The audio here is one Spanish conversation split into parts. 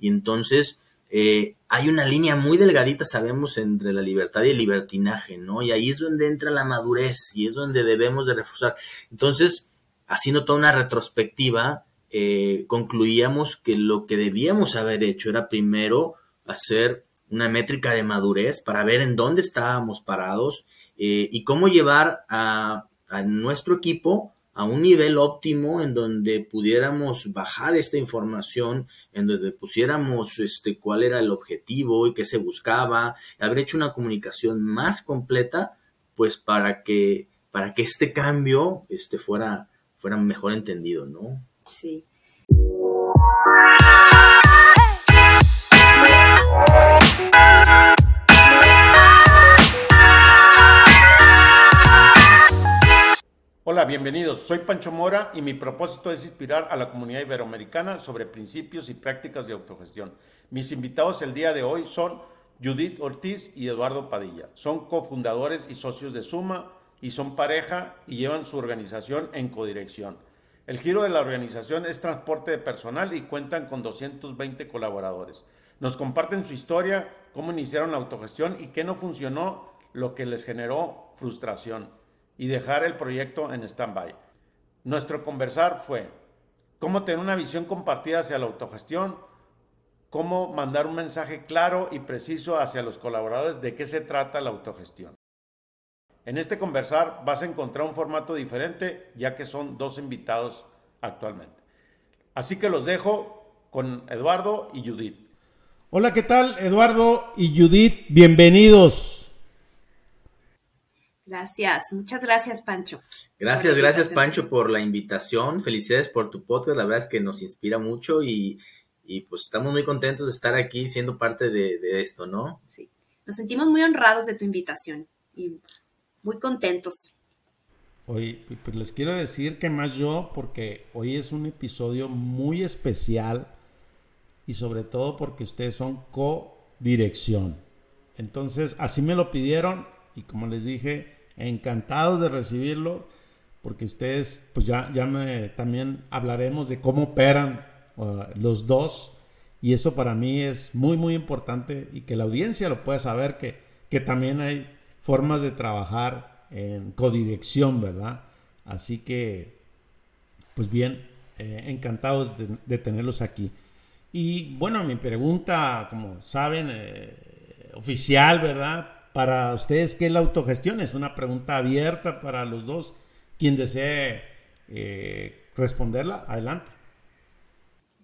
Y entonces eh, hay una línea muy delgadita, sabemos, entre la libertad y el libertinaje, ¿no? Y ahí es donde entra la madurez y es donde debemos de reforzar. Entonces, haciendo toda una retrospectiva, eh, concluíamos que lo que debíamos haber hecho era primero hacer una métrica de madurez para ver en dónde estábamos parados eh, y cómo llevar a, a nuestro equipo a un nivel óptimo en donde pudiéramos bajar esta información, en donde pusiéramos este cuál era el objetivo y qué se buscaba, haber hecho una comunicación más completa, pues para que para que este cambio este fuera fuera mejor entendido, ¿no? Sí. Hola, bienvenidos. Soy Pancho Mora y mi propósito es inspirar a la comunidad iberoamericana sobre principios y prácticas de autogestión. Mis invitados el día de hoy son Judith Ortiz y Eduardo Padilla. Son cofundadores y socios de Suma y son pareja y llevan su organización en codirección. El giro de la organización es transporte de personal y cuentan con 220 colaboradores. Nos comparten su historia, cómo iniciaron la autogestión y qué no funcionó, lo que les generó frustración y dejar el proyecto en stand-by. Nuestro conversar fue cómo tener una visión compartida hacia la autogestión, cómo mandar un mensaje claro y preciso hacia los colaboradores de qué se trata la autogestión. En este conversar vas a encontrar un formato diferente ya que son dos invitados actualmente. Así que los dejo con Eduardo y Judith. Hola, ¿qué tal? Eduardo y Judith, bienvenidos. Gracias, muchas gracias Pancho. Gracias, gracias Pancho por la invitación, felicidades por tu podcast, la verdad es que nos inspira mucho y, pues estamos muy contentos de estar aquí siendo parte de, esto, ¿no? Sí, nos sentimos muy honrados de tu invitación y muy contentos. Hoy, pues les quiero decir que más yo, porque hoy es un episodio muy especial y sobre todo porque ustedes son co-dirección. Entonces, así me lo pidieron y como les dije, encantados de recibirlo, porque ustedes, pues ya, ya también hablaremos de cómo operan uh, los dos, y eso para mí es muy, muy importante y que la audiencia lo pueda saber, que, que también hay formas de trabajar en codirección, ¿verdad? Así que, pues bien, eh, encantado de, de, tenerlos aquí. Y bueno, mi pregunta, como saben, eh, oficial, ¿verdad? Para ustedes qué es la autogestión. Es una pregunta abierta para los dos. Quien desee eh, responderla, adelante.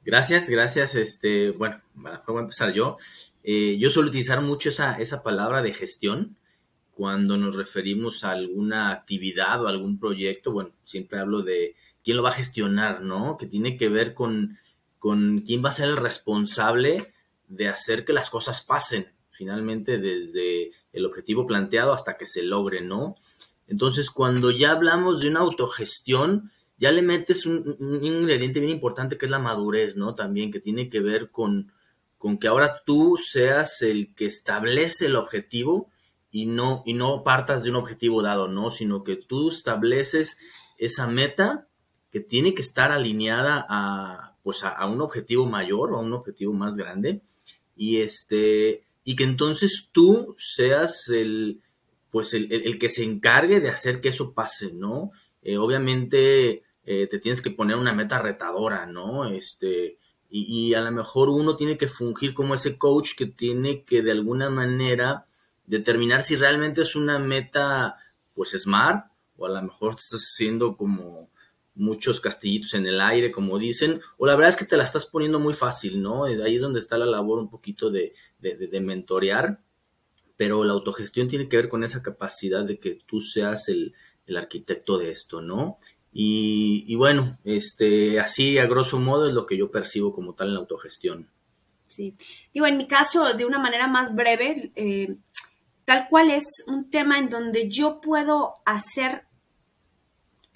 Gracias, gracias. Este, bueno, voy a empezar yo. Eh, yo suelo utilizar mucho esa, esa palabra de gestión cuando nos referimos a alguna actividad o algún proyecto. Bueno, siempre hablo de quién lo va a gestionar, ¿no? Que tiene que ver con, con quién va a ser el responsable de hacer que las cosas pasen finalmente desde el objetivo planteado hasta que se logre, ¿no? Entonces, cuando ya hablamos de una autogestión, ya le metes un, ingrediente bien importante que es la madurez, ¿no? También que tiene que ver con, con que ahora tú seas el que establece el objetivo y no, y no partas de un objetivo dado, ¿no? Sino que tú estableces esa meta que tiene que estar alineada a, pues a, un objetivo mayor o a un objetivo más grande. Y este, y que entonces tú seas el, pues el, que se encargue de hacer que eso pase, ¿no? Eh, obviamente eh, te tienes que poner una meta retadora, ¿no? Este, y, a lo mejor uno tiene que fungir como ese coach que tiene que de alguna manera determinar si realmente es una meta, pues smart, o a lo mejor te estás haciendo como muchos castillitos en el aire, como dicen, o la verdad es que te la estás poniendo muy fácil, ¿no? Ahí es donde está la labor un poquito de, de, mentorear, pero la autogestión tiene que ver con esa capacidad de que tú seas el, arquitecto de esto, ¿no? Y, bueno, este, así a grosso modo es lo que yo percibo como tal en la autogestión. Sí. Digo, en mi caso, de una manera más breve, eh, tal cual es un tema en donde yo puedo hacer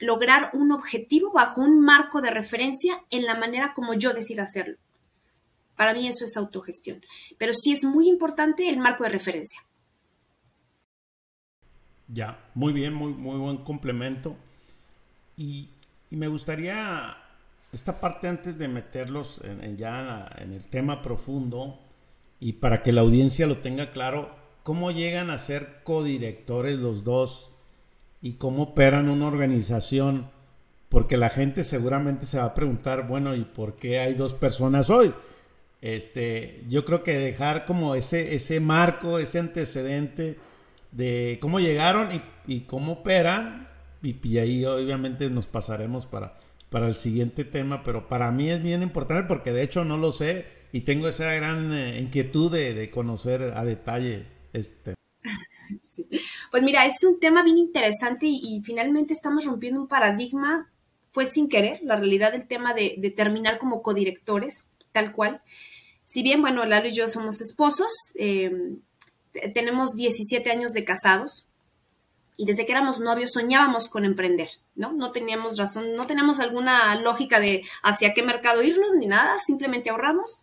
lograr un objetivo bajo un marco de referencia en la manera como yo decida hacerlo. Para mí eso es autogestión. Pero sí es muy importante el marco de referencia. Ya, muy bien, muy, muy buen complemento. Y, me gustaría esta parte antes de meterlos en, ya en el tema profundo y para que la audiencia lo tenga claro, ¿cómo llegan a ser codirectores los dos y cómo operan una organización? Porque la gente seguramente se va a preguntar, bueno, ¿y por qué hay dos personas hoy? Este, yo creo que dejar como ese, ese marco, ese antecedente de cómo llegaron y, cómo operan, y, y ahí obviamente nos pasaremos para para el siguiente tema, pero para mí es bien importante porque de hecho no lo sé y tengo esa gran eh, inquietud de, conocer a detalle este. Pues mira, es un tema bien interesante y, finalmente estamos rompiendo un paradigma, fue sin querer, la realidad del tema de, terminar como codirectores, tal cual. Si bien, bueno, Lalo y yo somos esposos, eh, tenemos 17 años de casados, y desde que éramos novios soñábamos con emprender, ¿no? No teníamos razón, no teníamos alguna lógica de hacia qué mercado irnos ni nada, simplemente ahorramos.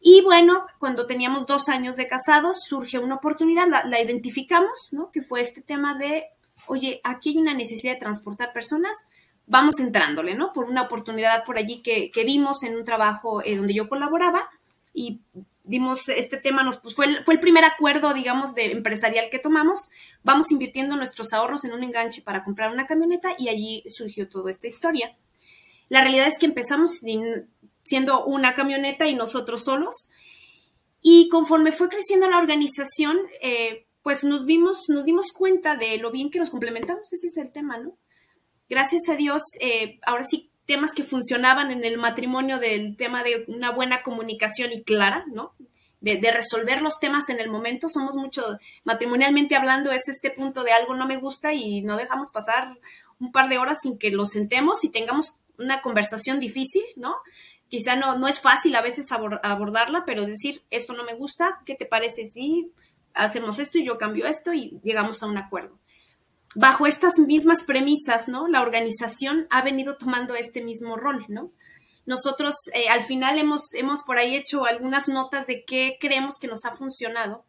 Y bueno, cuando teníamos dos años de casados, surge una oportunidad, la, identificamos, ¿no? Que fue este tema de, oye, aquí hay una necesidad de transportar personas, vamos entrándole, ¿no? Por una oportunidad por allí que, vimos en un trabajo eh, donde yo colaboraba y dimos este tema, nos, pues, fue, el, fue el primer acuerdo, digamos, de empresarial que tomamos. Vamos invirtiendo nuestros ahorros en un enganche para comprar una camioneta y allí surgió toda esta historia. La realidad es que empezamos siendo una camioneta y nosotros solos. Y conforme fue creciendo la organización, eh, pues nos vimos, nos dimos cuenta de lo bien que nos complementamos. Ese es el tema, ¿no? Gracias a Dios, eh, ahora sí temas que funcionaban en el matrimonio del tema de una buena comunicación y clara, ¿no? De, resolver los temas en el momento. Somos mucho, matrimonialmente hablando, es este punto de algo no me gusta y no dejamos pasar un par de horas sin que lo sentemos y tengamos una conversación difícil, ¿no? Quizá no, no es fácil a veces abordarla, pero decir, esto no me gusta, ¿qué te parece si hacemos esto y yo cambio esto y llegamos a un acuerdo? bajo estas mismas premisas, ¿no? La organización ha venido tomando este mismo rol, ¿no? Nosotros eh, al final hemos, hemos por ahí hecho algunas notas de qué creemos que nos ha funcionado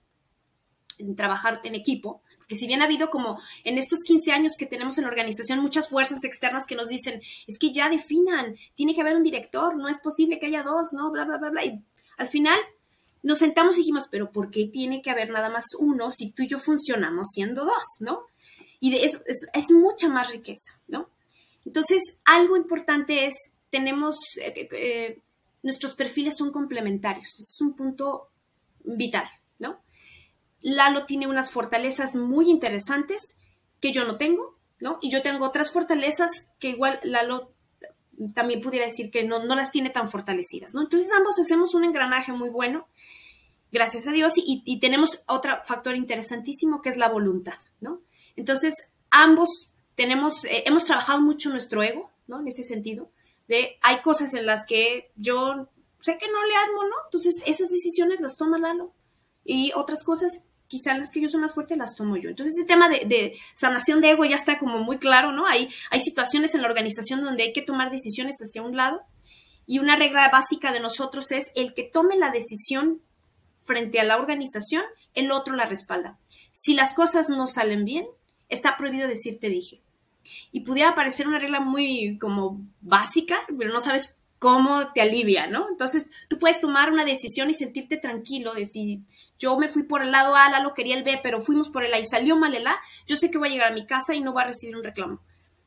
en trabajar en equipo, porque si bien ha habido como en estos 15 años que tenemos en la organización muchas fuerzas externas que nos dicen, es que ya definan, tiene que haber un director, no es posible que haya dos, ¿no? Bla, bla, bla, bla. Y al final nos sentamos y dijimos, pero ¿por qué tiene que haber nada más uno si tú y yo funcionamos siendo dos, ¿no? y es, es, mucha más riqueza, ¿no? Entonces, algo importante es, tenemos, eh, eh, nuestros perfiles son complementarios, es un punto vital. Lalo tiene unas fortalezas muy interesantes que yo no tengo, ¿no? Y yo tengo otras fortalezas que igual Lalo también pudiera decir que no, no las tiene tan fortalecidas, ¿no? Entonces ambos hacemos un engranaje muy bueno, gracias a Dios, y, y tenemos otro factor interesantísimo que es la voluntad, ¿no? Entonces, ambos tenemos, eh, hemos trabajado mucho nuestro ego, ¿no? En ese sentido, de hay cosas en las que yo sé que no le armo, ¿no? Entonces, esas decisiones las toma Lalo. Y otras cosas, quizá las que yo soy más fuerte, las tomo yo. Entonces, ese tema de, sanación de ego ya está como muy claro, ¿no? Hay, hay situaciones en la organización donde hay que tomar decisiones hacia un lado. Y una regla básica de nosotros es el que tome la decisión frente a la organización, el otro la respalda. Si las cosas no salen bien, está prohibido decir te dije. Y pudiera parecer una regla muy como básica, pero no sabes cómo te alivia, ¿no? Entonces, tú puedes tomar una decisión y sentirte tranquilo de si yo me fui por el lado A, lo quería el B, pero fuimos por el A y salió mal el A, yo sé que voy a llegar a mi casa y no voy a recibir un reclamo.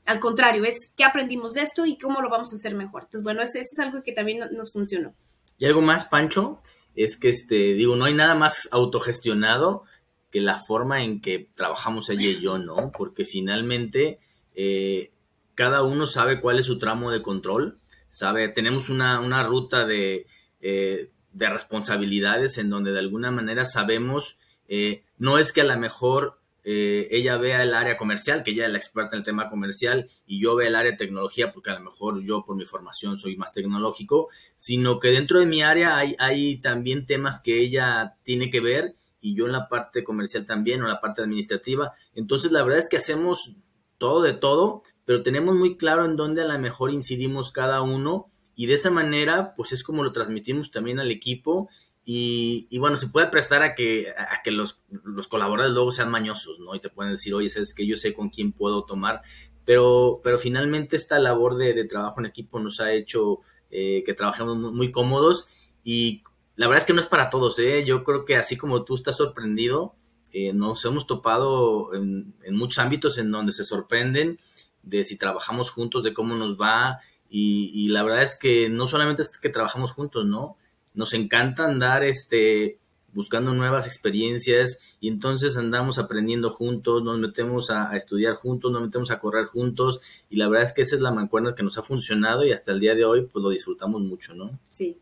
Al contrario, es qué aprendimos de esto y cómo lo vamos a hacer mejor. Entonces, bueno, eso, es algo que también nos funcionó. Y algo más, Pancho, es que, este, digo, no hay nada más autogestionado que la forma en que trabajamos ella y yo, ¿no? Porque finalmente eh, cada uno sabe cuál es su tramo de control, sabe, tenemos una, ruta de, eh, de, responsabilidades en donde de alguna manera sabemos, eh, no es que a lo mejor ella vea el área comercial, que ella es la experta en el tema comercial, y yo vea el área de tecnología, porque a lo mejor yo por mi formación soy más tecnológico, sino que dentro de mi área hay, hay también temas que ella tiene que ver y yo en la parte comercial también o en la parte administrativa. Entonces la verdad es que hacemos todo de todo, pero tenemos muy claro en dónde a lo mejor incidimos cada uno y de esa manera pues es como lo transmitimos también al equipo y, bueno, se puede prestar a que, a que los, los, colaboradores luego sean mañosos, ¿no? Y te pueden decir, oye, sabes que yo sé con quién puedo tomar, pero, pero finalmente esta labor de, trabajo en equipo nos ha hecho eh, que trabajemos muy, cómodos y la verdad es que no es para todos, ¿eh? yo creo que así como tú estás sorprendido, eh, nos hemos topado en, muchos ámbitos en donde se sorprenden de si trabajamos juntos, de cómo nos va y, y la verdad es que no solamente es que trabajamos juntos, ¿no? Nos encanta andar este buscando nuevas experiencias y entonces andamos aprendiendo juntos, nos metemos a, estudiar juntos, nos metemos a correr juntos y la verdad es que esa es la mancuerna que nos ha funcionado y hasta el día de hoy pues lo disfrutamos mucho, ¿no? Sí.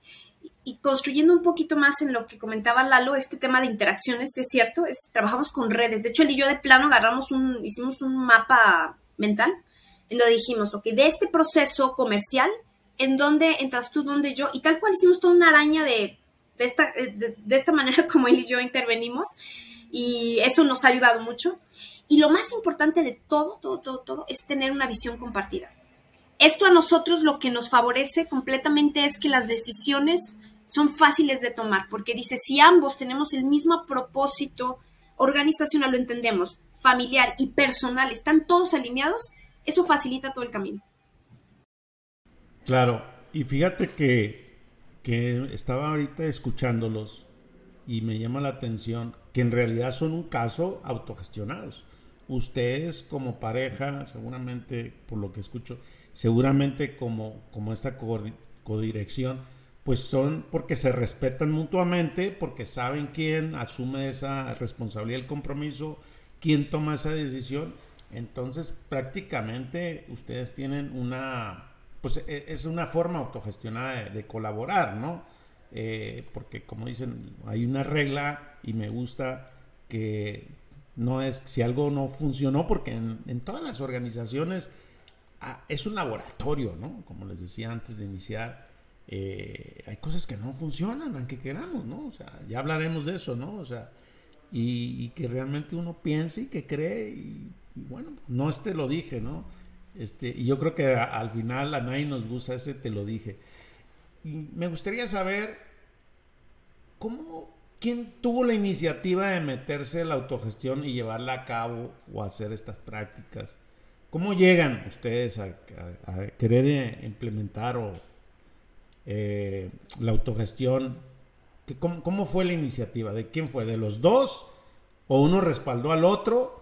Y construyendo un poquito más en lo que comentaba Lalo, este tema de interacciones, es cierto, es, trabajamos con redes. De hecho, él y yo de plano agarramos un, hicimos un mapa mental en donde dijimos, ok, de este proceso comercial, en donde entras tú, donde yo, y tal cual hicimos toda una araña de de esta, eh, de, esta manera como él y yo intervenimos y eso nos ha ayudado mucho. Y lo más importante de todo, todo, todo, todo es tener una visión compartida. Esto a nosotros lo que nos favorece completamente es que las decisiones son fáciles de tomar, porque dice, si ambos tenemos el mismo propósito organizacional, lo entendemos, familiar y personal, están todos alineados, eso facilita todo el camino. Claro, y fíjate que que estaba ahorita escuchándolos y me llama la atención que en realidad son un caso autogestionados. Ustedes como pareja, seguramente, por lo que escucho, seguramente como, como esta codirección, pues son porque se respetan mutuamente, porque saben quién asume esa responsabilidad, el compromiso, quién toma esa decisión. Entonces, prácticamente ustedes tienen una pues e, es una forma autogestionada de, colaborar, ¿no? Eh, porque como dicen, hay una regla y me gusta que no es si algo no funcionó, porque en, todas las organizaciones ah, es un laboratorio, ¿no? Como les decía antes de iniciar, eh, hay cosas que no funcionan, aunque queramos, ¿no? O sea, ya hablaremos de eso, ¿no? O sea, y, que realmente uno piense y que cree, y, y bueno, no este lo dije, ¿no? Este, y yo creo que al final a nadie nos gusta ese, te lo dije. me gustaría saber cómo, quién tuvo la iniciativa de meterse en la autogestión y llevarla a cabo o hacer estas prácticas. ¿Cómo llegan ustedes a, querer eh, implementar o, eh, la autogestión? ¿Cómo, ¿Cómo fue la iniciativa? ¿De quién fue? ¿De los dos? ¿O uno respaldó al otro?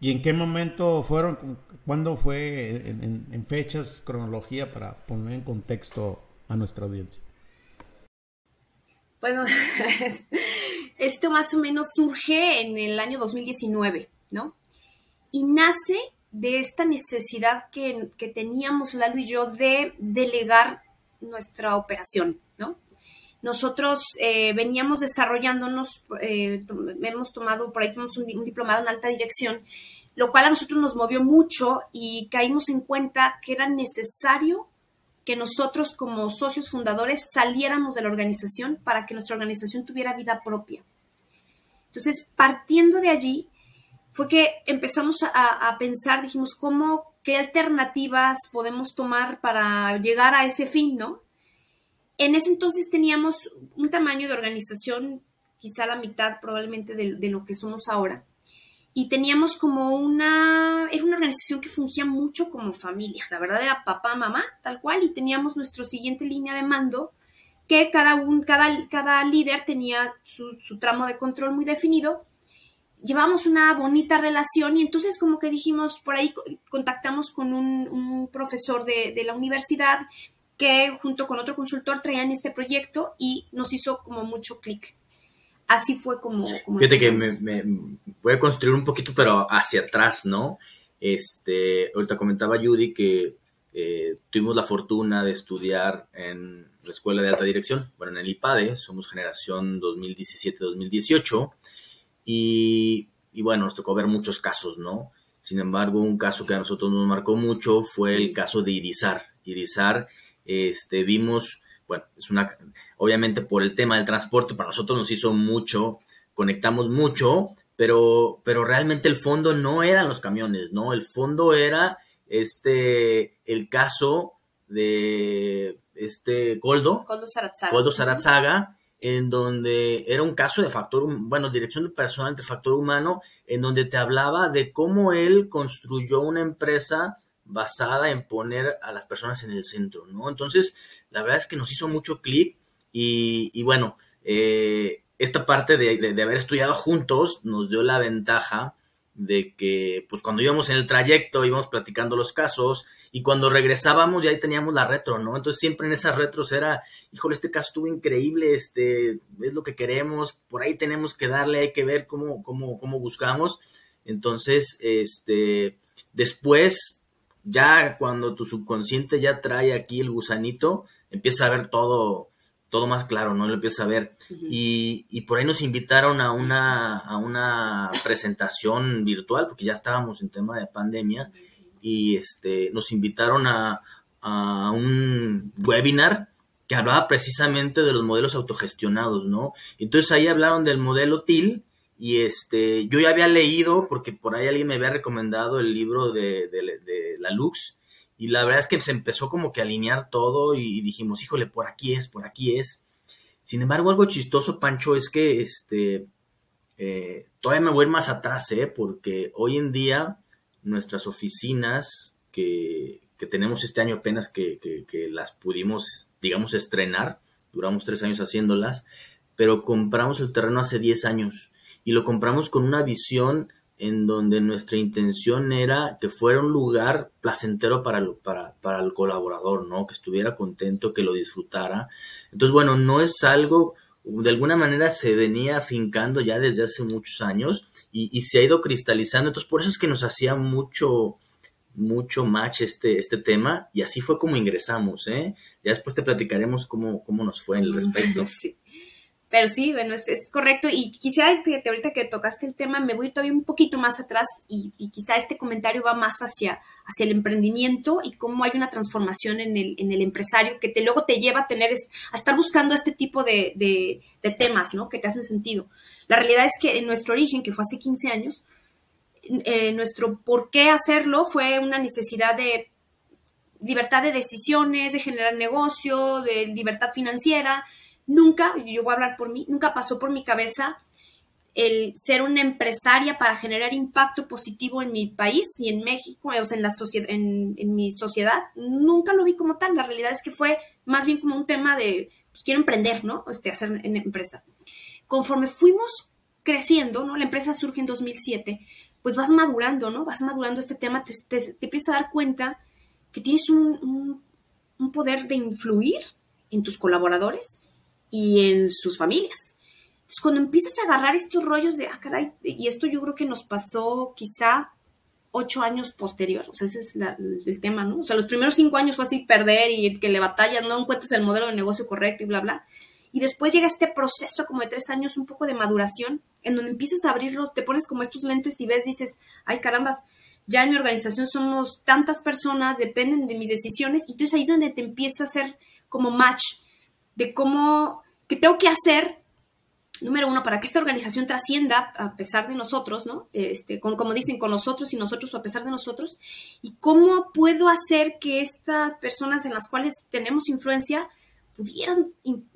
¿Y en qué momento fueron, cuándo fue en, fechas, cronología para poner en contexto a nuestra audiencia? Bueno, esto más o menos surge en el año 2019, ¿no? Y nace de esta necesidad que, teníamos Lalo y yo de delegar nuestra operación. Nosotros eh, veníamos desarrollándonos, eh, hemos tomado, por ahí tenemos un, diplomado en alta dirección, lo cual a nosotros nos movió mucho y caímos en cuenta que era necesario que nosotros como socios fundadores saliéramos de la organización para que nuestra organización tuviera vida propia. Entonces, partiendo de allí, fue que empezamos a, a pensar, dijimos, ¿cómo, qué alternativas podemos tomar para llegar a ese fin, ¿no? En ese entonces teníamos un tamaño de organización quizá la mitad probablemente de, lo que somos ahora. Y teníamos como una, era una organización que fungía mucho como familia. La verdad era papá, mamá, tal cual. Y teníamos nuestra siguiente línea de mando, que cada, un, cada, cada líder tenía su, tramo de control muy definido. Llevamos una bonita relación y entonces como que dijimos, por ahí contactamos con un, profesor de, de la universidad que junto con otro consultor traían este proyecto y nos hizo como mucho clic. Así fue como... Fíjate que me, voy a construir un poquito, pero hacia atrás, ¿no? Este, ahorita comentaba Judy que eh, tuvimos la fortuna de estudiar en la Escuela de Alta Dirección, bueno, en el IPADE, somos generación 2017-2018, y, y bueno, nos tocó ver muchos casos, ¿no? Sin embargo, un caso que a nosotros nos marcó mucho fue el caso de Irizar. Irizar este, vimos, bueno, es una, obviamente por el tema del transporte, para nosotros nos hizo mucho, conectamos mucho, pero, pero realmente el fondo no eran los camiones, ¿no? El fondo era este, el caso de este Goldo, Goldo Saratzaga, en donde era un caso de factor, bueno, dirección de personal de factor humano, en donde te hablaba de cómo él construyó una empresa basada en poner a las personas en el centro, ¿no? Entonces, la verdad es que nos hizo mucho clic y, bueno, eh, esta parte de, de, haber estudiado juntos nos dio la ventaja de que pues cuando íbamos en el trayecto íbamos platicando los casos y cuando regresábamos ya ahí teníamos la retro, ¿no? Entonces siempre en esas retros era, híjole, este caso estuvo increíble, este es lo que queremos, por ahí tenemos que darle, hay que ver cómo, cómo, cómo buscamos. Entonces, este, después, ya cuando tu subconsciente ya trae aquí el gusanito, empieza a ver todo, todo más claro, ¿no? Lo empieza a ver. y, y, por ahí nos invitaron a una, a una presentación virtual, porque ya estábamos en tema de pandemia, y este, nos invitaron a, a un webinar que hablaba precisamente de los modelos autogestionados, ¿no? Entonces ahí hablaron del modelo TIL, y este, yo ya había leído, porque por ahí alguien me había recomendado el libro de, de, de la Lux, y la verdad es que se empezó como que a alinear todo y dijimos, híjole, por aquí es, por aquí es. Sin embargo, algo chistoso, Pancho, es que este, eh, todavía me voy más atrás, ¿eh? porque hoy en día nuestras oficinas que, que tenemos este año apenas que, que, las pudimos, digamos, estrenar, duramos tres años haciéndolas, pero compramos el terreno hace 10 años y lo compramos con una visión en donde nuestra intención era que fuera un lugar placentero para, para, para, el colaborador, ¿no? Que estuviera contento, que lo disfrutara. Entonces, bueno, no es algo, de alguna manera se venía afincando ya desde hace muchos años y, y se ha ido cristalizando. Entonces, por eso es que nos hacía mucho, mucho match este, este tema y así fue como ingresamos, ¿eh? Ya después te platicaremos cómo, cómo nos fue en el respecto. Sí. Pero sí, bueno, es, es, correcto. Y quisiera, fíjate, ahorita que tocaste el tema, me voy todavía un poquito más atrás y, y, quizá este comentario va más hacia, hacia el emprendimiento y cómo hay una transformación en el, en el empresario que te, luego te lleva a tener, a estar buscando este tipo de, de, de, temas, ¿no? Que te hacen sentido. La realidad es que en nuestro origen, que fue hace 15 años, eh, nuestro por qué hacerlo fue una necesidad de libertad de decisiones, de generar negocio, de libertad financiera, nunca, yo voy a hablar por mí, nunca pasó por mi cabeza el ser una empresaria para generar impacto positivo en mi país y en México, o sea, en, la sociedad, en, en, mi sociedad. Nunca lo vi como tal. La realidad es que fue más bien como un tema de, pues quiero emprender, ¿no? Este, hacer empresa. Conforme fuimos creciendo, ¿no? La empresa surge en 2007, pues vas madurando, ¿no? Vas madurando este tema, te, te, empiezas a dar cuenta que tienes un, un poder de influir en tus colaboradores y en sus familias. Entonces, cuando empiezas a agarrar estos rollos de, ah, caray, y esto yo creo que nos pasó quizá ocho años posterior, o sea, ese es el tema, ¿no? O sea, los primeros cinco años fue así perder y que le batallas, no encuentras el modelo de negocio correcto y bla, bla. Y después llega este proceso como de tres años, un poco de maduración, en donde empiezas a abrirlo, te pones como estos lentes y ves, dices, ay carambas, ya en mi organización somos tantas personas, dependen de mis decisiones, y entonces ahí es donde te empieza a hacer como match de cómo, qué tengo que hacer, número uno, para que esta organización trascienda a pesar de nosotros, ¿no? Este, con, como dicen, con nosotros y nosotros o a pesar de nosotros, y cómo puedo hacer que estas personas en las cuales tenemos influencia pudieran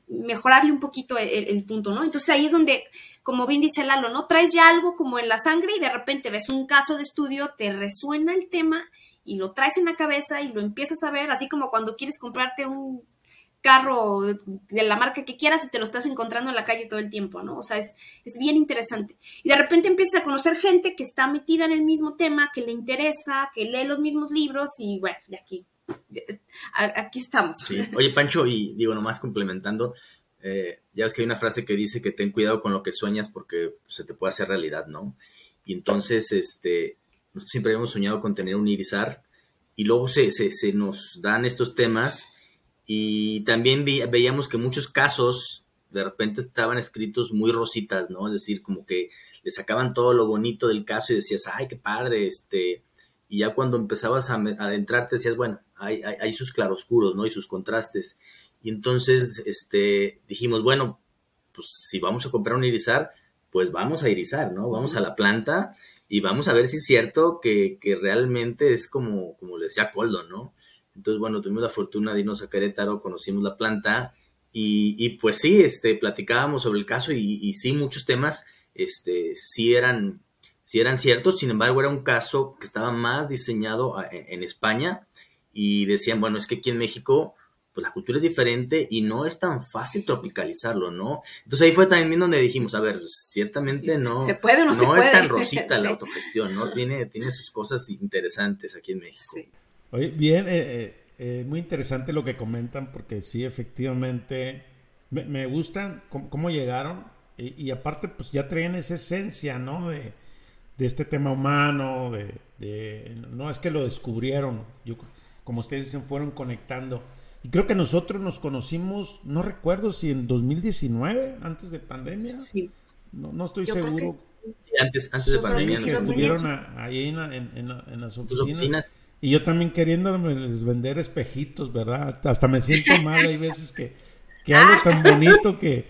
mejorarle un poquito el, el, punto, ¿no? Entonces ahí es donde, como bien dice Lalo, ¿no? Traes ya algo como en la sangre y de repente ves un caso de estudio, te resuena el tema y lo traes en la cabeza y lo empiezas a ver, así como cuando quieres comprarte un carro de la marca que quieras y te lo estás encontrando en la calle todo el tiempo, ¿no? O sea, es, es bien interesante. Y de repente empiezas a conocer gente que está metida en el mismo tema, que le interesa, que lee los mismos libros y bueno, y aquí, aquí estamos. Oye, Pancho, y digo, nomás complementando, eh, ya ves que hay una frase que dice que ten cuidado con lo que sueñas porque se te puede hacer realidad, ¿no? Y entonces, este, nosotros siempre habíamos soñado con tener un irizar y luego se, se, se nos dan estos temas y también vi, veíamos que muchos casos de repente estaban escritos muy rositas, ¿no? Es decir, como que le sacaban todo lo bonito del caso y decías, ay, qué padre, este, y ya cuando empezabas a adentrarte decías, bueno, hay, hay, hay, sus claroscuros, ¿no? Y sus contrastes. Y entonces, este, dijimos, bueno, pues si vamos a comprar un irizar, pues vamos a irizar, ¿no? Vamos a la planta y vamos a ver si es cierto que, que realmente es como, como le decía Coldo, ¿no? Entonces, bueno, tuvimos la fortuna de irnos a Querétaro, conocimos la planta y, y pues sí, este, platicábamos sobre el caso y, y, sí, muchos temas, este, sí eran, si eran ciertos, sin embargo era un caso que estaba más diseñado en España y decían, bueno, es que aquí en México pues la cultura es diferente y no es tan fácil tropicalizarlo, ¿no? Entonces ahí fue también donde dijimos, a ver, ciertamente no, ¿Se puede no, no es tan rosita la autogestión, ¿no? Tiene, tiene sus cosas interesantes aquí en México. Oye, bien, eh, eh, eh, muy interesante lo que comentan porque sí, efectivamente, me, me gustan cómo, llegaron y, aparte pues ya traen esa esencia, ¿no? De, de este tema humano, de, de, no es que lo descubrieron, yo, como ustedes dicen, fueron conectando y creo que nosotros nos conocimos, no recuerdo si en 2019, antes de pandemia. Sí. No, no estoy seguro. Sí, antes, antes de pandemia. Que estuvieron ahí en, en, en, las oficinas. Y yo también queriéndoles vender espejitos, ¿verdad? Hasta me siento mal, hay veces que, que hablo tan bonito que,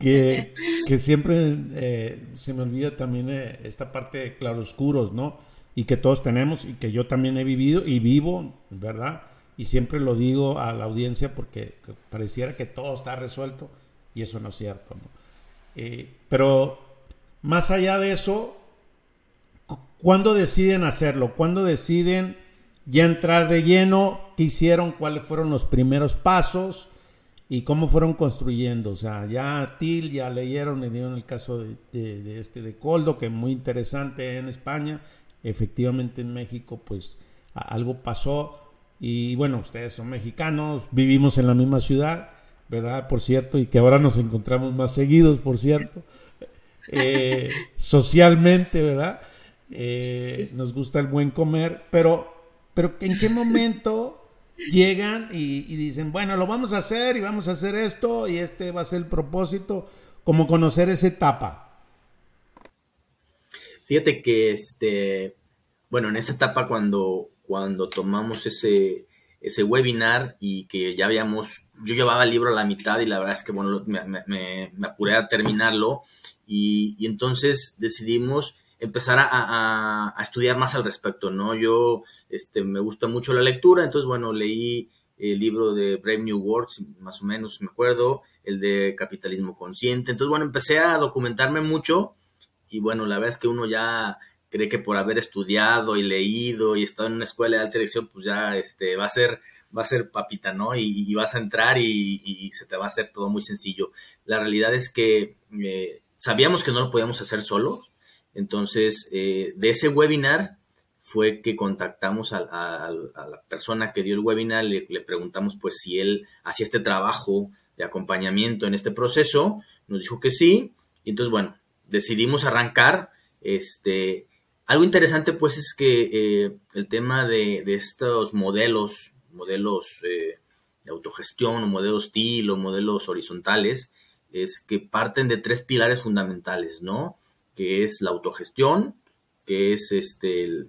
que, que siempre eh, se me olvida también eh, esta parte de claroscuros, ¿no? Y que todos tenemos y que yo también he vivido y vivo, ¿verdad? y siempre lo digo a la audiencia porque pareciera que todo está resuelto y eso no es cierto. Eh, pero más allá de eso, ¿cuándo deciden hacerlo? ¿Cuándo deciden ya entrar de lleno? ¿Qué hicieron? ¿Cuáles fueron los primeros pasos? ¿Y cómo fueron construyendo? O sea, ya TIL, ya leyeron, leyeron el caso de, de, este de Coldo, que es muy interesante en España. Efectivamente en México, pues algo pasó y bueno, ustedes son mexicanos, vivimos en la misma ciudad, ¿verdad? Por cierto, y que ahora nos encontramos más seguidos, por cierto. Eh, socialmente, ¿verdad? Eh, nos gusta el buen comer, pero, pero ¿en qué momento llegan y, dicen, bueno, lo vamos a hacer y vamos a hacer esto y este va a ser el propósito, como conocer esa etapa? Fíjate que, este, bueno, en esa etapa cuando cuando tomamos ese, ese webinar y que ya habíamos, yo llevaba el libro a la mitad y la verdad es que, bueno, me, me, apuré a terminarlo y, entonces decidimos empezar a, estudiar más al respecto, ¿no? Yo, este, me gusta mucho la lectura, entonces, bueno, leí el libro de Brave New Words, más o menos, me acuerdo, el de Capitalismo Consciente, entonces, bueno, empecé a documentarme mucho y, bueno, la verdad es que uno ya cree que por haber estudiado y leído y estado en una escuela de alta dirección, pues ya este, va a ser va a ser papita, ¿no? Y, vas a entrar y, se te va a hacer todo muy sencillo. La realidad es que eh, sabíamos que no lo podíamos hacer solo, entonces eh, de ese webinar fue que contactamos a, la persona que dio el webinar, le, le, preguntamos pues si él hacía este trabajo de acompañamiento en este proceso, nos dijo que sí, y entonces bueno, decidimos arrancar, este, algo interesante pues es que eh, el tema de, estos modelos, modelos eh, de autogestión o modelos TIL modelos horizontales, es que parten de tres pilares fundamentales, ¿no? Que es la autogestión, que es este el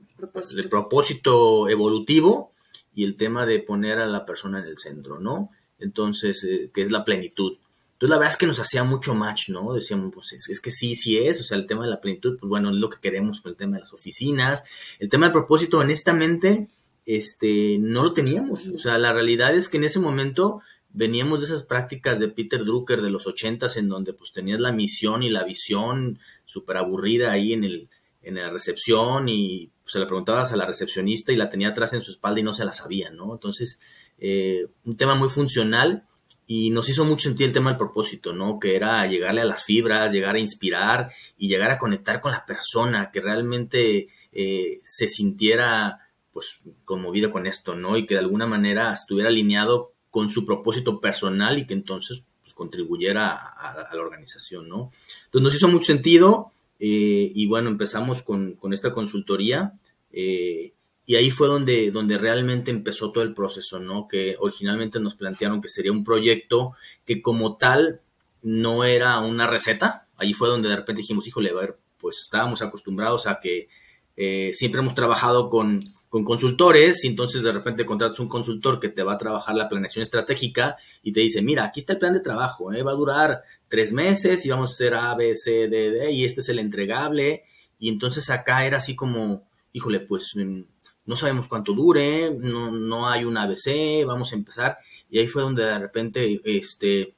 propósito, evolutivo y el tema de poner a la persona en el centro, ¿no? Entonces, eh, que es la plenitud. Entonces, la verdad es que nos hacía mucho match, ¿no? Decíamos, pues es, que sí, sí es, o sea, el tema de la plenitud, pues bueno, es lo que queremos con el tema de las oficinas. El tema del propósito, honestamente, este, no lo teníamos. O sea, la realidad es que en ese momento veníamos de esas prácticas de Peter Drucker de los ochentas, en donde pues tenías la misión y la visión súper aburrida ahí en el, en la recepción y se la preguntabas a la recepcionista y la tenía atrás en su espalda y no se la sabía, ¿no? Entonces, eh, un tema muy funcional y nos hizo mucho sentir el tema del propósito, ¿no? Que era llegarle a las fibras, llegar a inspirar y llegar a conectar con la persona, que realmente eh, se sintiera pues conmovida con esto, ¿no? Y que de alguna manera estuviera alineado con su propósito personal y que entonces pues, contribuyera a, la organización, ¿no? Entonces nos hizo mucho sentido eh, y bueno, empezamos con, esta consultoría. Eh, y ahí fue donde, donde realmente empezó todo el proceso, ¿no? Que originalmente nos plantearon que sería un proyecto que como tal no era una receta. Ahí fue donde de repente dijimos, híjole, a ver, pues estábamos acostumbrados a que eh, siempre hemos trabajado con, con consultores y entonces de repente contratas un consultor que te va a trabajar la planeación estratégica y te dice, mira, aquí está el plan de trabajo, ¿eh? va a durar tres meses y vamos a hacer A, B, C, D, D y este es el entregable. Y entonces acá era así como, híjole, pues no sabemos cuánto dure, no, no hay un ABC, vamos a empezar. Y ahí fue donde de repente este,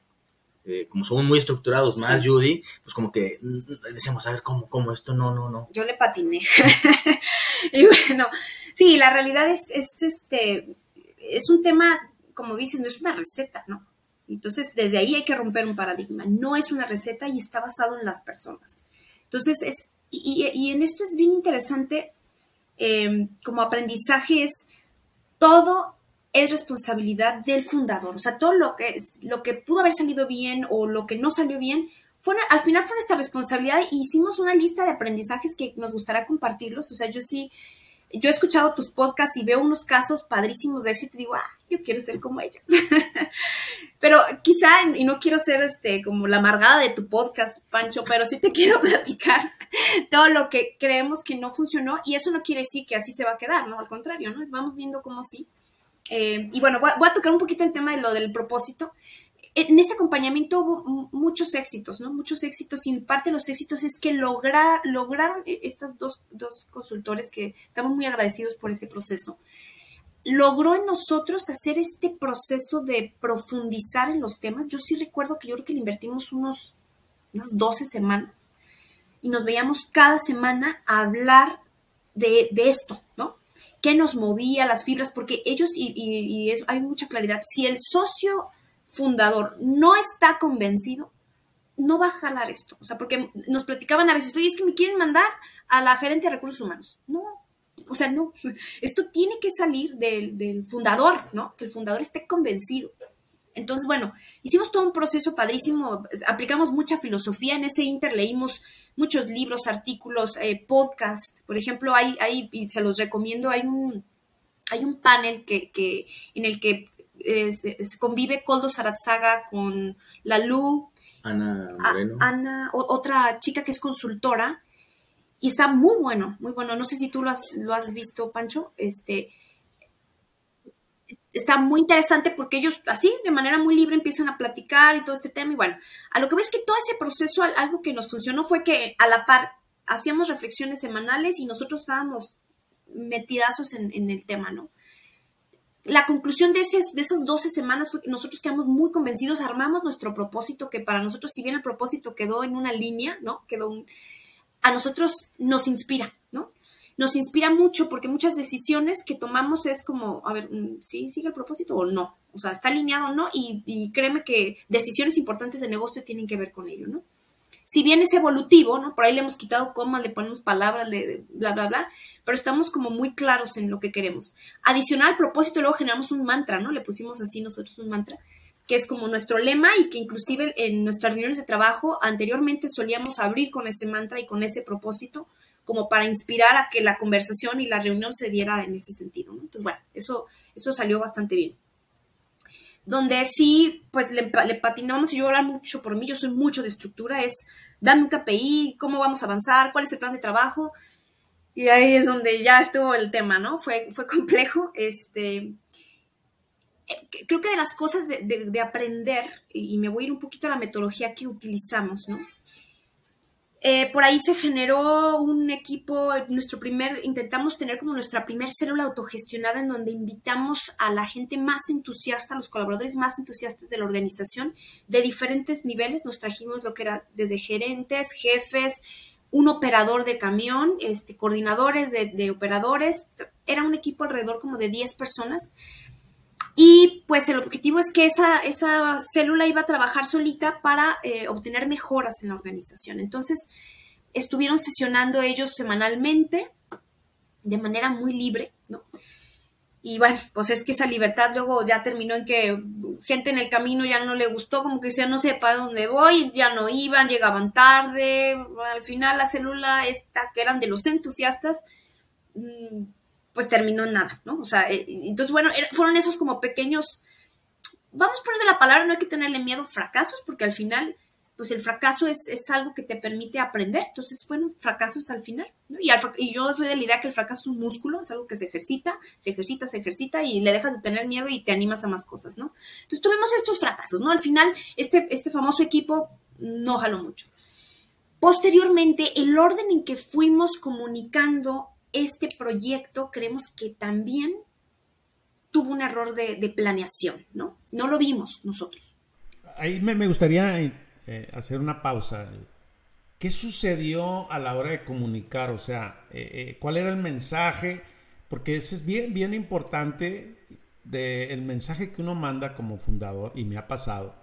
eh, como somos muy estructurados, más Judy, pues como que mm, decíamos, a ver, ¿cómo, cómo esto? No, no, no. Yo le patiné. y bueno, sí, la realidad es, es, este, es un tema, como dices, no es una receta, ¿no? Entonces, desde ahí hay que romper un paradigma. No es una receta y está basado en las personas. Entonces, es, y, y en esto es bien interesante, eh, como aprendizaje es todo es responsabilidad del fundador. O sea, todo lo que, lo que pudo haber salido bien o lo que no salió bien, fue, al final fue nuestra responsabilidad y hicimos una lista de aprendizajes que nos gustaría compartirlos. O sea, yo sí, yo he escuchado tus podcasts y veo unos casos padrísimos de éxito y digo, ah, yo quiero ser como ellos. pero quizá, y no quiero ser este como la amargada de tu podcast, Pancho, pero sí te quiero platicar todo lo que creemos que no funcionó y eso no quiere decir que así se va a quedar, ¿no? Al contrario, ¿no? Vamos viendo cómo sí. Eh, y bueno, voy a, tocar un poquito el tema de lo del propósito. En este acompañamiento hubo muchos éxitos, ¿no? Muchos éxitos y parte de los éxitos es que lograr, lograron e, estas dos, dos consultores que estamos muy agradecidos por ese proceso, logró en nosotros hacer este proceso de profundizar en los temas. Yo sí recuerdo que yo creo que le invertimos unos, unas 12 semanas y nos veíamos cada semana a hablar de, de esto. Qué nos movía, las fibras, porque ellos, y, hay mucha claridad, si el socio fundador no está convencido, no va a jalar esto. O sea, porque nos platicaban a veces, oye, es que me quieren mandar a la gerente de recursos humanos. No, o sea, no. Esto tiene que salir del, del fundador, ¿no? Que el fundador esté convencido. Entonces, bueno, hicimos todo un proceso padrísimo, aplicamos mucha filosofía, en ese inter leímos muchos libros, artículos, eh, podcast, por ejemplo, hay, hay, y se los recomiendo, hay un, hay un panel que, que en el que eh, se, convive Coldo Saratzaga con la Lu, Ana Moreno. Ana, otra chica que es consultora, y está muy bueno, muy bueno. No sé si tú lo has, lo has visto, Pancho, este está muy interesante porque ellos así, de manera muy libre, empiezan a platicar y todo este tema. Y bueno, a lo que ves que todo ese proceso, algo que nos funcionó fue que a la par hacíamos reflexiones semanales y nosotros estábamos metidazos en, el tema, ¿no? La conclusión de, de esas 12 semanas fue que nosotros quedamos muy convencidos, armamos nuestro propósito, que para nosotros, si bien el propósito quedó en una línea, ¿no? Quedó un, a nosotros nos inspira, ¿no? Nos inspira mucho porque muchas decisiones que tomamos es como, a ver, mm, ¿sí sigue el propósito o no? O sea, está alineado o no y, créeme que decisiones importantes de negocio tienen que ver con ello, ¿no? Si bien es evolutivo, ¿no? Por ahí le hemos quitado comas, le ponemos palabras, de bla, bla, bla, pero estamos como muy claros en lo que queremos. Adicional al propósito, luego generamos un mantra, ¿no? Le pusimos así nosotros un mantra, que es como nuestro lema y que inclusive en nuestras reuniones de trabajo anteriormente solíamos abrir con ese mantra y con ese propósito como para inspirar a que la conversación y la reunión se diera en ese sentido. Entonces, bueno, eso, eso salió bastante bien. Donde sí, pues le, patinamos y yo hablar mucho por mí, yo soy mucho de estructura, es dame un KPI, cómo vamos a avanzar, cuál es el plan de trabajo. Y ahí es donde ya estuvo el tema, ¿no? Fue, fue complejo. Este, creo que de las cosas de, de aprender, y me voy a ir un poquito a la metodología que utilizamos, ¿no? Eh, por ahí se generó un equipo, nuestro primer, intentamos tener como nuestra primer célula autogestionada en donde invitamos a la gente más entusiasta, a los colaboradores más entusiastas de la organización, de diferentes niveles. Nos trajimos lo que era desde gerentes, jefes, un operador de camión, este, coordinadores de, de operadores. Era un equipo alrededor como de 10 personas y pues el objetivo es que esa, esa célula iba a trabajar solita para eh, obtener mejoras en la organización. Entonces, estuvieron sesionando ellos semanalmente de manera muy libre, ¿no? Y bueno, pues es que esa libertad luego ya terminó en que gente en el camino ya no le gustó, como que ya no sepa dónde voy, ya no iban, llegaban tarde. Al final la célula esta, que eran de los entusiastas, mm, pues terminó nada, ¿no? O sea, eh, entonces, bueno, fueron esos como pequeños, vamos a poner de la palabra, no hay que tenerle miedo fracasos, porque al final, pues el fracaso es, algo que te permite aprender, entonces fueron fracasos al final, ¿no? y, y, yo soy de la idea que el fracaso es un músculo, es algo que se ejercita, se ejercita, se ejercita, y le dejas de tener miedo y te animas a más cosas, ¿no? Entonces tuvimos estos fracasos, ¿no? Al final, este, este famoso equipo no jaló mucho. Posteriormente, el orden en que fuimos comunicando este proyecto creemos que también tuvo un error de, planeación, ¿no? No lo vimos nosotros. ahí me, gustaría eh, hacer una pausa. ¿Qué sucedió a la hora de comunicar? O sea, eh, eh, ¿cuál era el mensaje? Porque ese es bien, bien importante de el mensaje que uno manda como fundador, y me ha pasado,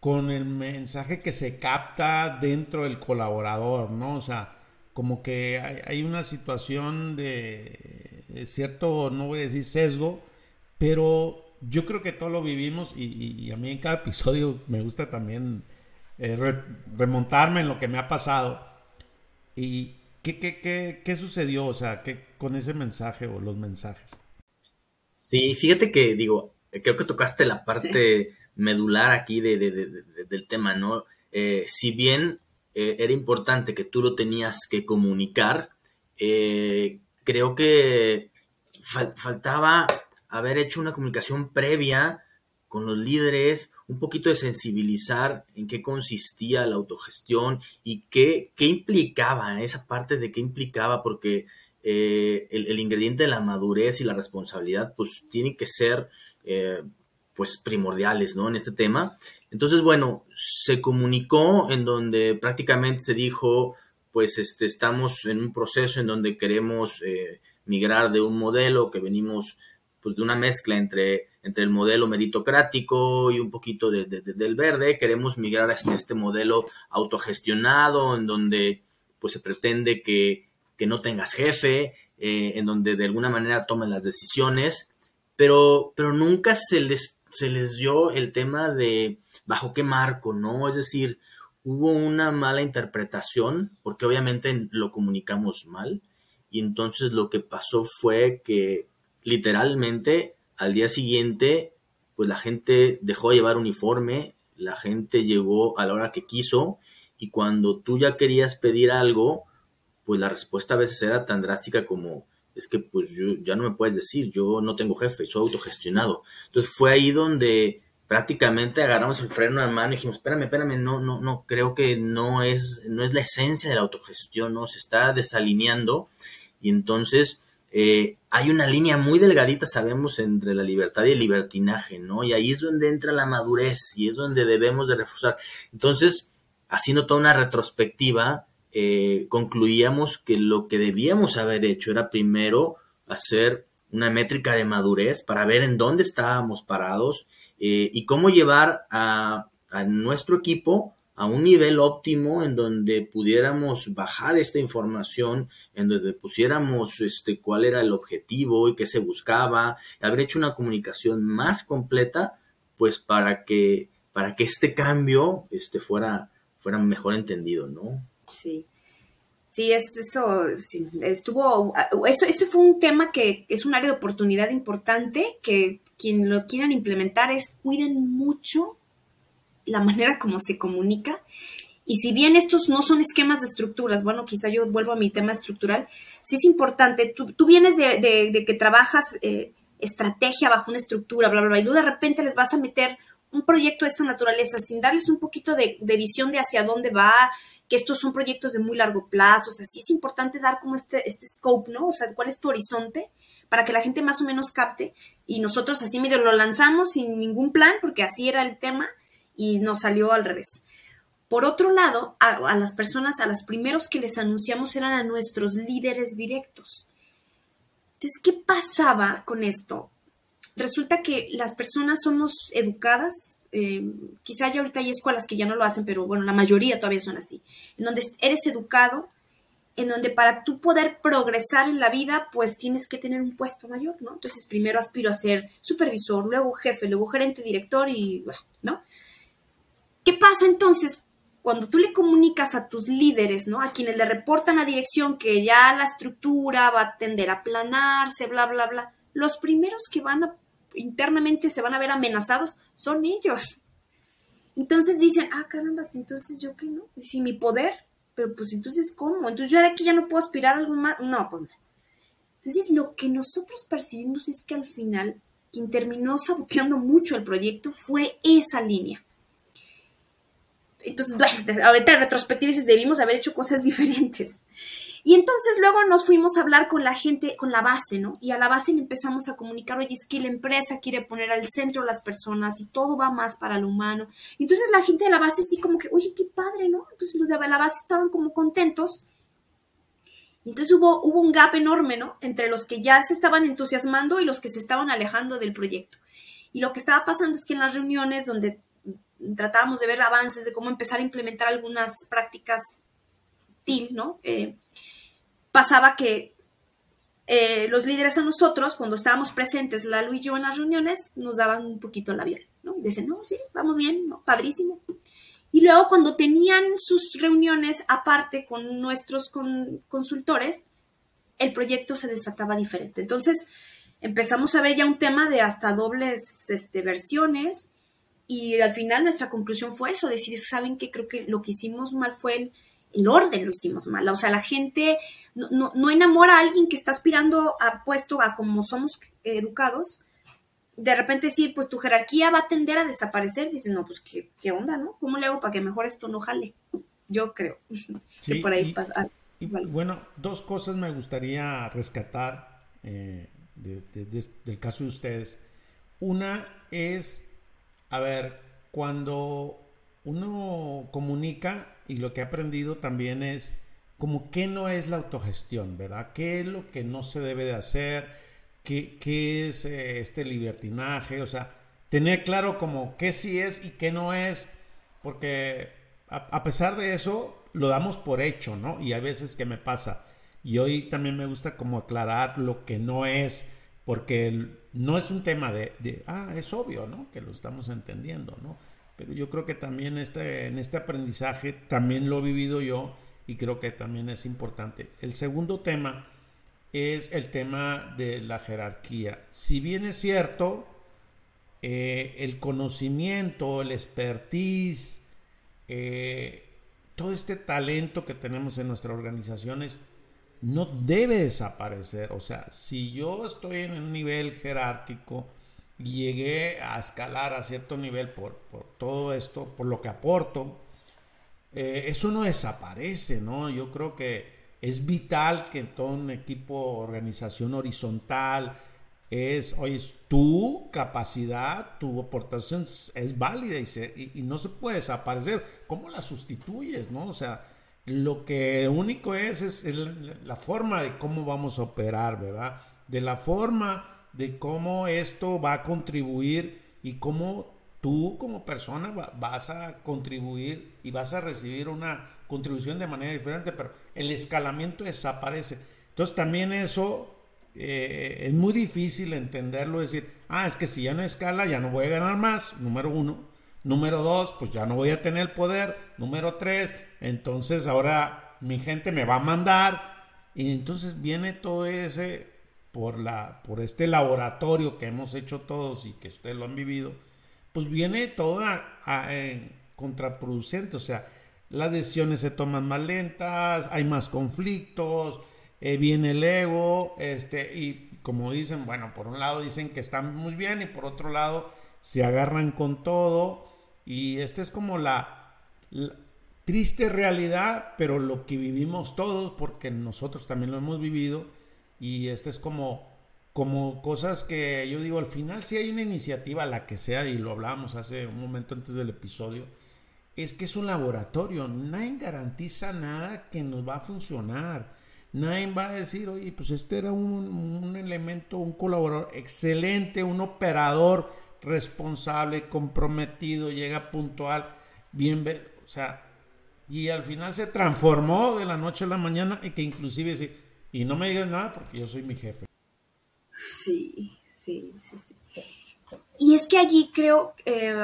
con el mensaje que se capta dentro del colaborador, ¿no? O sea, como que hay, una situación de, cierto, no voy a decir sesgo, pero yo creo que todo lo vivimos y, a mí en cada episodio me gusta también eh, remontarme en lo que me ha pasado. ¿Y qué, qué, qué, qué sucedió? O sea, ¿qué, con ese mensaje o los mensajes? Sí, fíjate que digo, creo que tocaste la parte medular aquí de, del tema, ¿no? Eh, si bien eh, era importante que tú lo tenías que comunicar, creo que faltaba haber hecho una comunicación previa con los líderes, un poquito de sensibilizar en qué consistía la autogestión y qué, qué implicaba, esa parte de qué implicaba, porque eh, el, ingrediente de la madurez y la responsabilidad, pues tienen que ser eh, pues primordiales, ¿no? En este tema. Entonces, bueno, se comunicó en donde prácticamente se dijo, pues este, estamos en un proceso en donde queremos eh, migrar de un modelo que venimos pues de una mezcla entre, entre el modelo meritocrático y un poquito de, del verde. Queremos migrar a este, este, modelo autogestionado en donde pues se pretende que, no tengas jefe, eh, en donde de alguna manera tomen las decisiones, pero, pero nunca se les, se les dio el tema de bajo qué marco, ¿no? Es decir, hubo una mala interpretación, porque obviamente lo comunicamos mal, y entonces lo que pasó fue que literalmente al día siguiente, pues la gente dejó de llevar uniforme, la gente llegó a la hora que quiso y cuando tú ya querías pedir algo, pues la respuesta a veces era tan drástica como es que pues yo ya no me puedes decir, yo no tengo jefe, soy autogestionado. Entonces fue ahí donde prácticamente agarramos el freno de mano y dijimos, espérame, espérame, no, no, no, creo que no es, no es la esencia de la autogestión, no, se está desalineando y entonces eh, hay una línea muy delgadita, sabemos, entre la libertad y el libertinaje, ¿no? Y ahí es donde entra la madurez y es donde debemos de reforzar. Entonces, haciendo toda una retrospectiva, eh, concluíamos que lo que debíamos haber hecho era primero hacer una métrica de madurez para ver en dónde estábamos parados eh, y cómo llevar a, nuestro equipo a un nivel óptimo en donde pudiéramos bajar esta información, en donde pusiéramos este, cuál era el objetivo y qué se buscaba, haber hecho una comunicación más completa, pues para que, para que este cambio este, fuera, fuera mejor entendido, ¿no? Sí. Sí, es eso, estuvo, eso, eso fue un tema que es un área de oportunidad importante, que quien lo quieran implementar es cuiden mucho la manera como se comunica. Y si bien estos no son esquemas de estructuras, bueno, quizá yo vuelvo a mi tema estructural, sí es importante, tú, vienes de, que trabajas eh, estrategia bajo una estructura, bla, bla, bla, y tú de repente les vas a meter un proyecto de esta naturaleza sin darles un poquito de, visión de hacia dónde va, que estos son proyectos de muy largo plazo, o sea, sí es importante dar como este, este scope, ¿no? O sea, cuál es tu horizonte para que la gente más o menos capte y nosotros así medio lo lanzamos sin ningún plan, porque así era el tema, y nos salió al revés. Por otro lado, a, las personas, a los primeros que les anunciamos eran a nuestros líderes directos. Entonces, ¿qué pasaba con esto? Resulta que las personas somos educadas, eh, quizá ya ahorita hay escuelas que ya no lo hacen, pero bueno, la mayoría todavía son así, en donde eres educado, en donde para tú poder progresar en la vida, pues tienes que tener un puesto mayor, ¿no? Entonces, primero aspiro a ser supervisor, luego jefe, luego gerente, director y, ¿no? ¿Qué pasa entonces cuando tú le comunicas a tus líderes, ¿no? A quienes le reportan a dirección que ya la estructura va a tender a planarse, bla, bla, bla. Los primeros que van a, internamente se van a ver amenazados son ellos. Entonces dicen, ah, caramba, entonces yo qué no, si mi poder, pero pues entonces ¿cómo? Entonces yo de aquí ya no puedo aspirar a algo más. No, pues no. Entonces lo que nosotros percibimos es que al final quien terminó saboteando mucho el proyecto fue esa línea. Entonces, bueno, ahorita en retrospectiva debimos haber hecho cosas diferentes. Y entonces luego nos fuimos a hablar con la gente, con la base, ¿no? Y a la base empezamos a comunicar, oye, es que la empresa quiere poner al centro las personas y todo va más para lo humano. Entonces la gente de la base sí como que, oye, qué padre, ¿no? Entonces los de la base estaban como contentos. Entonces hubo, hubo un gap enorme, ¿no? Entre los que ya se estaban entusiasmando y los que se estaban alejando del proyecto. Y lo que estaba pasando es que en las reuniones donde tratábamos de ver avances, de cómo empezar a implementar algunas prácticas TIL, ¿no? Eh, pasaba que eh, los líderes a nosotros, cuando estábamos presentes, Lalo y yo en las reuniones, nos daban un poquito el avión, ¿no? Y dicen, no, sí, vamos bien, ¿no? Padrísimo. Y luego cuando tenían sus reuniones aparte con nuestros consultores, el proyecto se desataba diferente. Entonces empezamos a ver ya un tema de hasta dobles este, versiones y al final nuestra conclusión fue eso, decir, ¿saben qué? Creo que lo que hicimos mal fue el, el orden lo hicimos mal. O sea, la gente no, no, enamora a alguien que está aspirando a puesto a como somos educados. De repente decir, pues tu jerarquía va a tender a desaparecer. Dicen, no, pues ¿qué, qué onda, ¿no? ¿Cómo le hago para que mejor esto no jale? Yo creo. Sí, por ahí y, Bueno, dos cosas me gustaría rescatar eh, del caso de ustedes. Una es, a ver, cuando uno comunica y lo que he aprendido también es como qué no es la autogestión, ¿verdad? ¿Qué es lo que no se debe de hacer? ¿Qué, qué es eh, este libertinaje? O sea, tener claro como qué sí es y qué no es, porque a, pesar de eso lo damos por hecho, ¿no? Y hay veces que me pasa. Y hoy también me gusta como aclarar lo que no es, porque no es un tema de, de, ah, es obvio, ¿no? Que lo estamos entendiendo, ¿no? Pero yo creo que también este, en este aprendizaje también lo he vivido yo y creo que también es importante. El segundo tema es el tema de la jerarquía. Si bien es cierto, eh, el conocimiento, el expertise, eh, todo este talento que tenemos en nuestras organizaciones no debe desaparecer. O sea, si yo estoy en un nivel jerárquico, llegué a escalar a cierto nivel por, todo esto, por lo que aporto, eh, eso no desaparece, ¿no? Yo creo que es vital que todo un equipo, organización horizontal, es, oye, tu capacidad, tu aportación es válida y, y, no se puede desaparecer. ¿Cómo la sustituyes, no? O sea, lo que único es, es la forma de cómo vamos a operar, ¿verdad? De la forma de cómo esto va a contribuir y cómo tú como persona vas a contribuir y vas a recibir una contribución de manera diferente, pero el escalamiento desaparece. Entonces también eso eh, es muy difícil entenderlo, decir, ah, es que si ya no escala, ya no voy a ganar más, número uno. Número dos, pues ya no voy a tener poder. Número tres, entonces ahora mi gente me va a mandar. Y entonces viene todo ese por, la, por este laboratorio que hemos hecho todos y que ustedes lo han vivido, pues viene toda contraproducente. O sea, las decisiones se toman más lentas, hay más conflictos, eh, viene el ego, este, y como dicen, bueno, por un lado dicen que están muy bien y por otro lado se agarran con todo. Y esta es como la triste realidad, pero lo que vivimos todos, porque nosotros también lo hemos vivido y este es como, como cosas que yo digo, al final si hay una iniciativa, la que sea, y lo hablábamos hace un momento antes del episodio, es que es un laboratorio, nadie garantiza nada que nos va a funcionar. Nadie va a decir, oye, pues este era un, un elemento, un colaborador excelente, un operador responsable, comprometido, llega puntual, bien, o sea, y al final se transformó de la noche a la mañana y que inclusive y no me digas nada porque yo soy mi jefe. Sí, sí, sí, sí. Y es que allí creo, eh,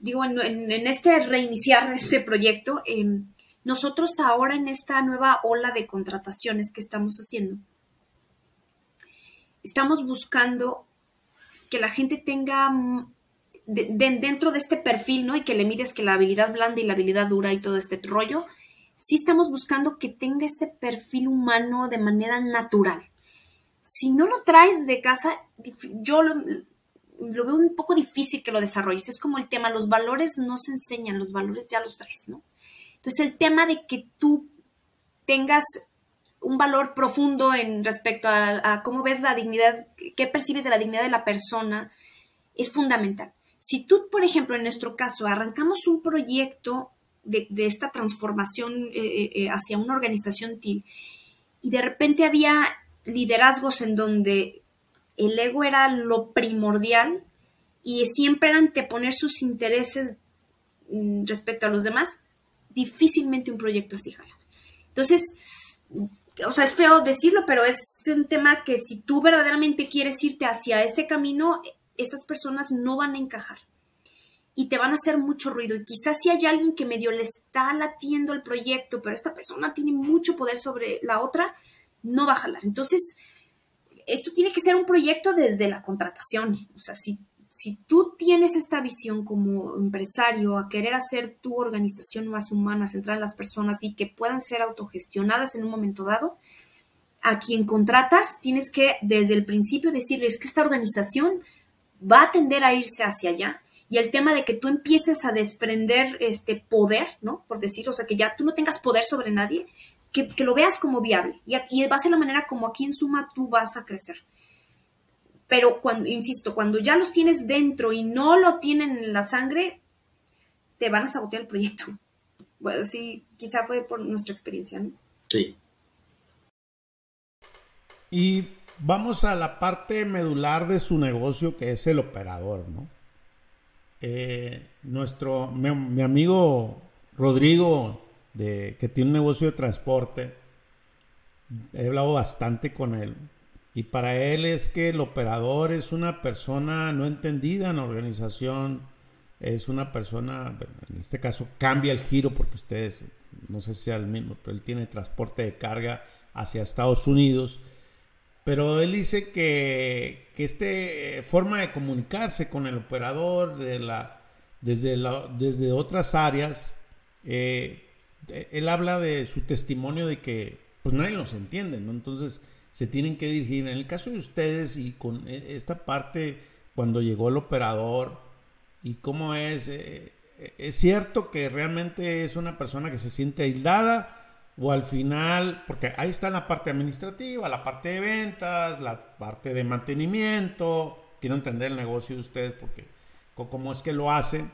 digo, en, este reiniciar este proyecto, em, nosotros ahora en esta nueva ola de contrataciones que estamos haciendo, estamos buscando que la gente tenga mm, dentro de este perfil, ¿no? Y que le mides que la habilidad blanda y la habilidad dura y todo este rollo, sí estamos buscando que tenga ese perfil humano de manera natural. Si no lo traes de casa, yo lo, veo un poco difícil que lo desarrolles. Es como el tema, los valores no se enseñan, los valores ya los traes, ¿no? Entonces el tema de que tú tengas un valor profundo en respecto a, cómo ves la dignidad, qué percibes de la dignidad de la persona, es fundamental. Si tú, por ejemplo, en nuestro caso, arrancamos un proyecto de, esta transformación eh, eh, eh, hacia una organización TIL y de repente había liderazgos en donde el ego era lo primordial y siempre era anteponer sus intereses mm, respecto a los demás, difícilmente un proyecto así jala. Entonces, o sea, es feo decirlo, pero es un tema que si tú verdaderamente quieres irte hacia ese camino, esas personas no van a encajar y te van a hacer mucho ruido. Y quizás si hay alguien que medio le está latiendo el proyecto, pero esta persona tiene mucho poder sobre la otra, no va a jalar. Entonces, esto tiene que ser un proyecto desde la contratación. O sea, si, si tú tienes esta visión como empresario a querer hacer tu organización más humana, centrada en las personas y que puedan ser autogestionadas en un momento dado, a quien contratas tienes que desde el principio decirles que esta organización va a tender a irse hacia allá y el tema de que tú empieces a desprender este poder, ¿no? Por decir, o sea, que ya tú no tengas poder sobre nadie, que, lo veas como viable y, y va a ser la manera como aquí en suma tú vas a crecer. Pero cuando, insisto, cuando ya los tienes dentro y no lo tienen en la sangre, te van a sabotear el proyecto. Bueno, sí, quizá fue por nuestra experiencia, ¿no? Sí. Y vamos a la parte medular de su negocio, que es el operador, ¿no? Eh, nuestro, mi, amigo Rodrigo que tiene un negocio de transporte, he hablado bastante con él. Y para él es que el operador es una persona no entendida en la organización, es una persona, en este caso cambia el giro porque ustedes, no sé si sea el mismo, pero él tiene transporte de carga hacia Estados Unidos. Pero él dice que, que esta forma de comunicarse con el operador de la, desde, la, desde otras áreas, eh, eh, él habla de su testimonio de que pues nadie los entiende, ¿no? Entonces se tienen que dirigir. En el caso de ustedes y con esta parte cuando llegó el operador y cómo es, eh, eh, es cierto que realmente es una persona que se siente aislada o al final, porque ahí está la parte administrativa, la parte de ventas, la parte de mantenimiento, quiero entender el negocio de ustedes porque cómo es que lo hacen.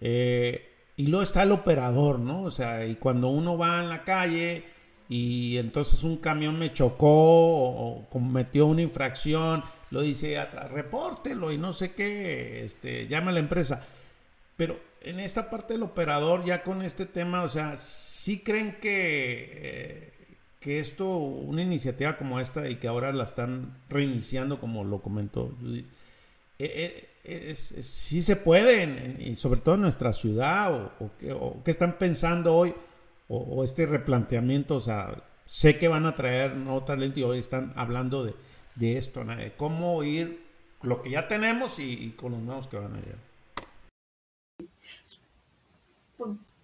Eh, y luego está el operador, ¿no? O sea, y cuando uno va en la calle y entonces un camión me chocó o, cometió una infracción, lo dice atrás, repórtelo y no sé qué, este, llama a la empresa. Pero en esta parte del operador, ya con este tema, o sea, ¿sí creen que, eh, que esto, una iniciativa como esta y que ahora la están reiniciando, como lo comentó Judith, eh, eh sí se puede, y sobre todo en nuestra ciudad, o, qué están pensando hoy, o, este replanteamiento, o sea, sé que van a traer nuevo talento y hoy están hablando de, esto, de cómo ir lo que ya tenemos y, con los nuevos que van a llegar.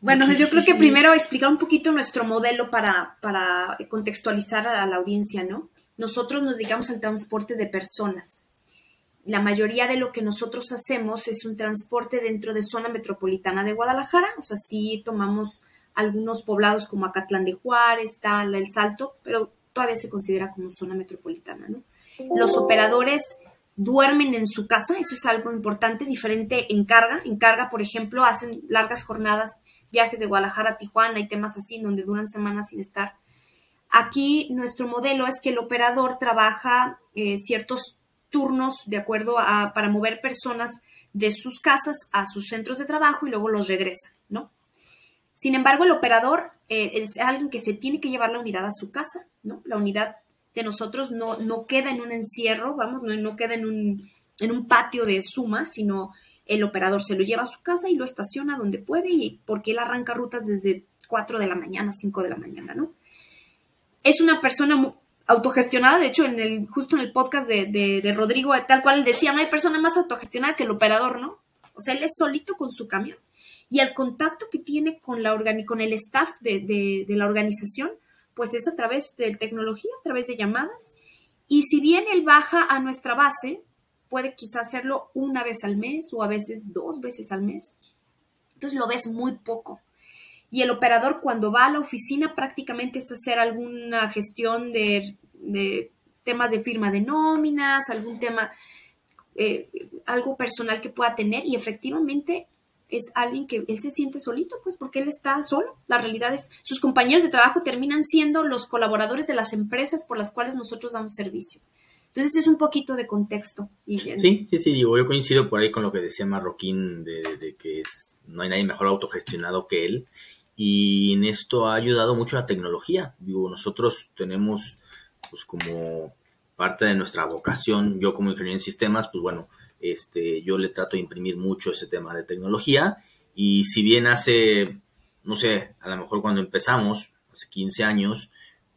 Bueno, yo creo que primero explicar un poquito nuestro modelo para, para contextualizar a la audiencia, ¿no? Nosotros nos dedicamos al transporte de personas la mayoría de lo que nosotros hacemos es un transporte dentro de zona metropolitana de Guadalajara, o sea, sí tomamos algunos poblados como Acatlán de Juárez, tal, El Salto, pero todavía se considera como zona metropolitana, ¿no? Los operadores duermen en su casa, eso es algo importante, diferente en carga. En carga, por ejemplo, hacen largas jornadas, viajes de Guadalajara a Tijuana y temas así, donde duran semanas sin estar. Aquí nuestro modelo es que el operador trabaja eh, ciertos turnos de acuerdo a, para mover personas de sus casas a sus centros de trabajo y luego los regresa, ¿no? Sin embargo, el operador eh, es alguien que se tiene que llevar la unidad a su casa, ¿no? La unidad de nosotros no, no queda en un encierro, vamos, no, no queda en un, en un patio de suma, sino el operador se lo lleva a su casa y lo estaciona donde puede y porque él arranca rutas desde 4 de la mañana, 5 de la mañana, ¿no? Es una persona autogestionada, de hecho, en el, justo en el podcast de, de, Rodrigo, tal cual él decía, no hay persona más autogestionada que el operador, ¿no? O sea, él es solito con su camión. Y el contacto que tiene con, la con el staff de, de, la organización, pues es a través de tecnología, a través de llamadas. Y si bien él baja a nuestra base, puede quizás hacerlo una vez al mes o a veces dos veces al mes. Entonces lo ves muy poco. y el operador cuando va a la oficina prácticamente es hacer alguna gestión de, temas de firma de nóminas, algún tema, eh, algo personal que pueda tener y efectivamente es alguien que él se siente solito, pues porque él está solo. La realidad es, sus compañeros de trabajo terminan siendo los colaboradores de las empresas por las cuales nosotros damos servicio. Entonces es un poquito de contexto. sí, sí, sí, digo, yo coincido por ahí con lo que decía Marroquín de, que no hay nadie mejor autogestionado que él y en esto ha ayudado mucho la tecnología. Digo, nosotros tenemos pues como parte de nuestra vocación, yo como ingeniero en sistemas, pues bueno, este, yo le trato de imprimir mucho ese tema de tecnología y si bien hace, no sé, a lo mejor cuando empezamos, hace 15 años,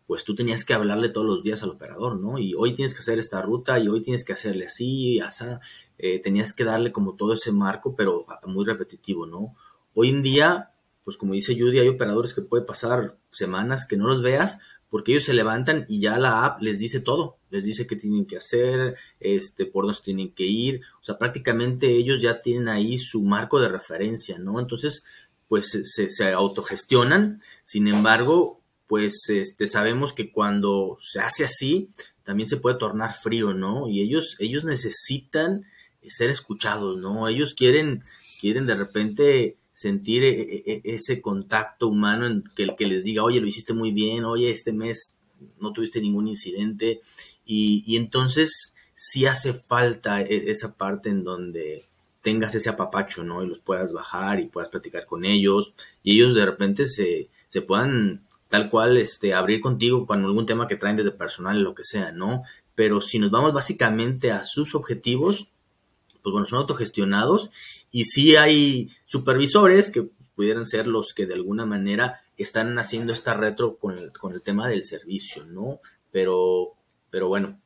pues tú tenías que hablarle todos los días al operador, ¿no? Y hoy tienes que hacer esta ruta y hoy tienes que hacerle así, así, eh, tenías que darle como todo ese marco, pero muy repetitivo, ¿no? Hoy en día pues como dice Judy, hay operadores que puede pasar semanas que no los veas porque ellos se levantan y ya la app les dice todo, les dice qué tienen que hacer, este, por dónde tienen que ir, o sea, prácticamente ellos ya tienen ahí su marco de referencia, ¿no? Entonces, pues se, se autogestionan, sin embargo, pues este, sabemos que cuando se hace así, también se puede tornar frío, ¿no? Y ellos, ellos necesitan ser escuchados, ¿no? Ellos quieren, quieren de repente sentir e, e, e, ese contacto humano en que el que les diga, oye, lo hiciste muy bien, oye, este mes no tuviste ningún incidente. Y, entonces sí hace falta esa parte en donde tengas ese apapacho, ¿no? Y los puedas bajar y puedas platicar con ellos y ellos de repente se, se puedan tal cual este, abrir contigo con algún tema que traen desde personal, lo que sea, ¿no? Pero si nos vamos básicamente a sus objetivos, pues bueno, son autogestionados y sí hay supervisores que pudieran ser los que de alguna manera están haciendo esta retro con el, con el tema del servicio, ¿no? Pero, pero bueno,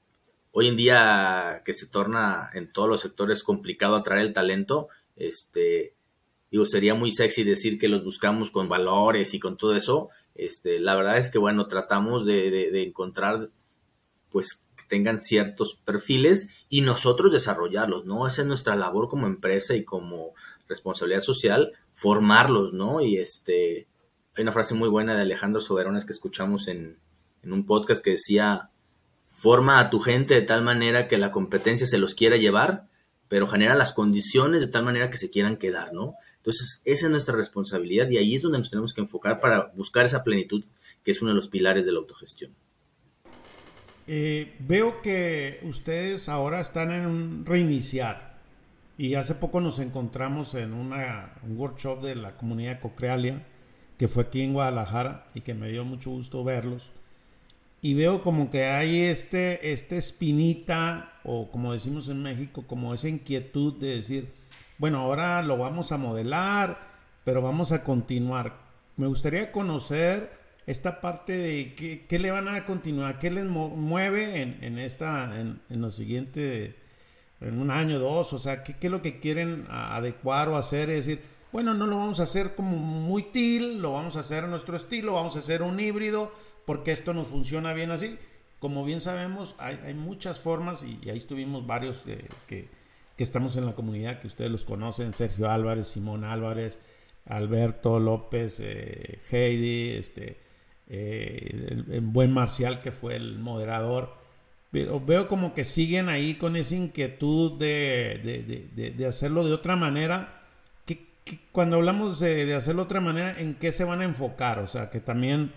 hoy en día que se torna en todos los sectores complicado atraer el talento, este, digo, sería muy sexy decir que los buscamos con valores y con todo eso. Este, la verdad es que, bueno, tratamos de, de encontrar, pues, tengan ciertos perfiles y nosotros desarrollarlos, ¿no? Esa es nuestra labor como empresa y como responsabilidad social, formarlos, ¿no? Y este, hay una frase muy buena de Alejandro Soberones que escuchamos en, en un podcast que decía, forma a tu gente de tal manera que la competencia se los quiera llevar, pero genera las condiciones de tal manera que se quieran quedar, ¿no? Entonces, esa es nuestra responsabilidad y ahí es donde nos tenemos que enfocar para buscar esa plenitud que es uno de los pilares de la autogestión. Eh, veo que ustedes ahora están en un reiniciar. Y hace poco nos encontramos en un workshop de la comunidad Cocrealia que fue aquí en Guadalajara y que me dio mucho gusto verlos. Y veo como que hay este, este espinita o como decimos en México como esa inquietud de decir bueno ahora lo vamos a modelar pero vamos a continuar me gustaría conocer esta parte de qué, le van a continuar, qué les mueve en, esta, en, en, lo siguiente, en un año, dos, o sea, qué, qué es lo que quieren adecuar o hacer, es decir, bueno, no lo vamos a hacer como muy til, lo vamos a hacer a nuestro estilo, vamos a hacer un híbrido, porque esto nos funciona bien así. Como bien sabemos, hay, hay muchas formas, y, ahí estuvimos varios que, que estamos en la comunidad, que ustedes los conocen, Sergio Álvarez, Simón Álvarez, Alberto López, eh, Heidi, este, eh, el, buen Marcial que fue el moderador. Pero veo como que siguen ahí con esa inquietud de, de, hacerlo de otra manera. Que, cuando hablamos de, hacerlo de otra manera, ¿en qué se van a enfocar? O sea, que también,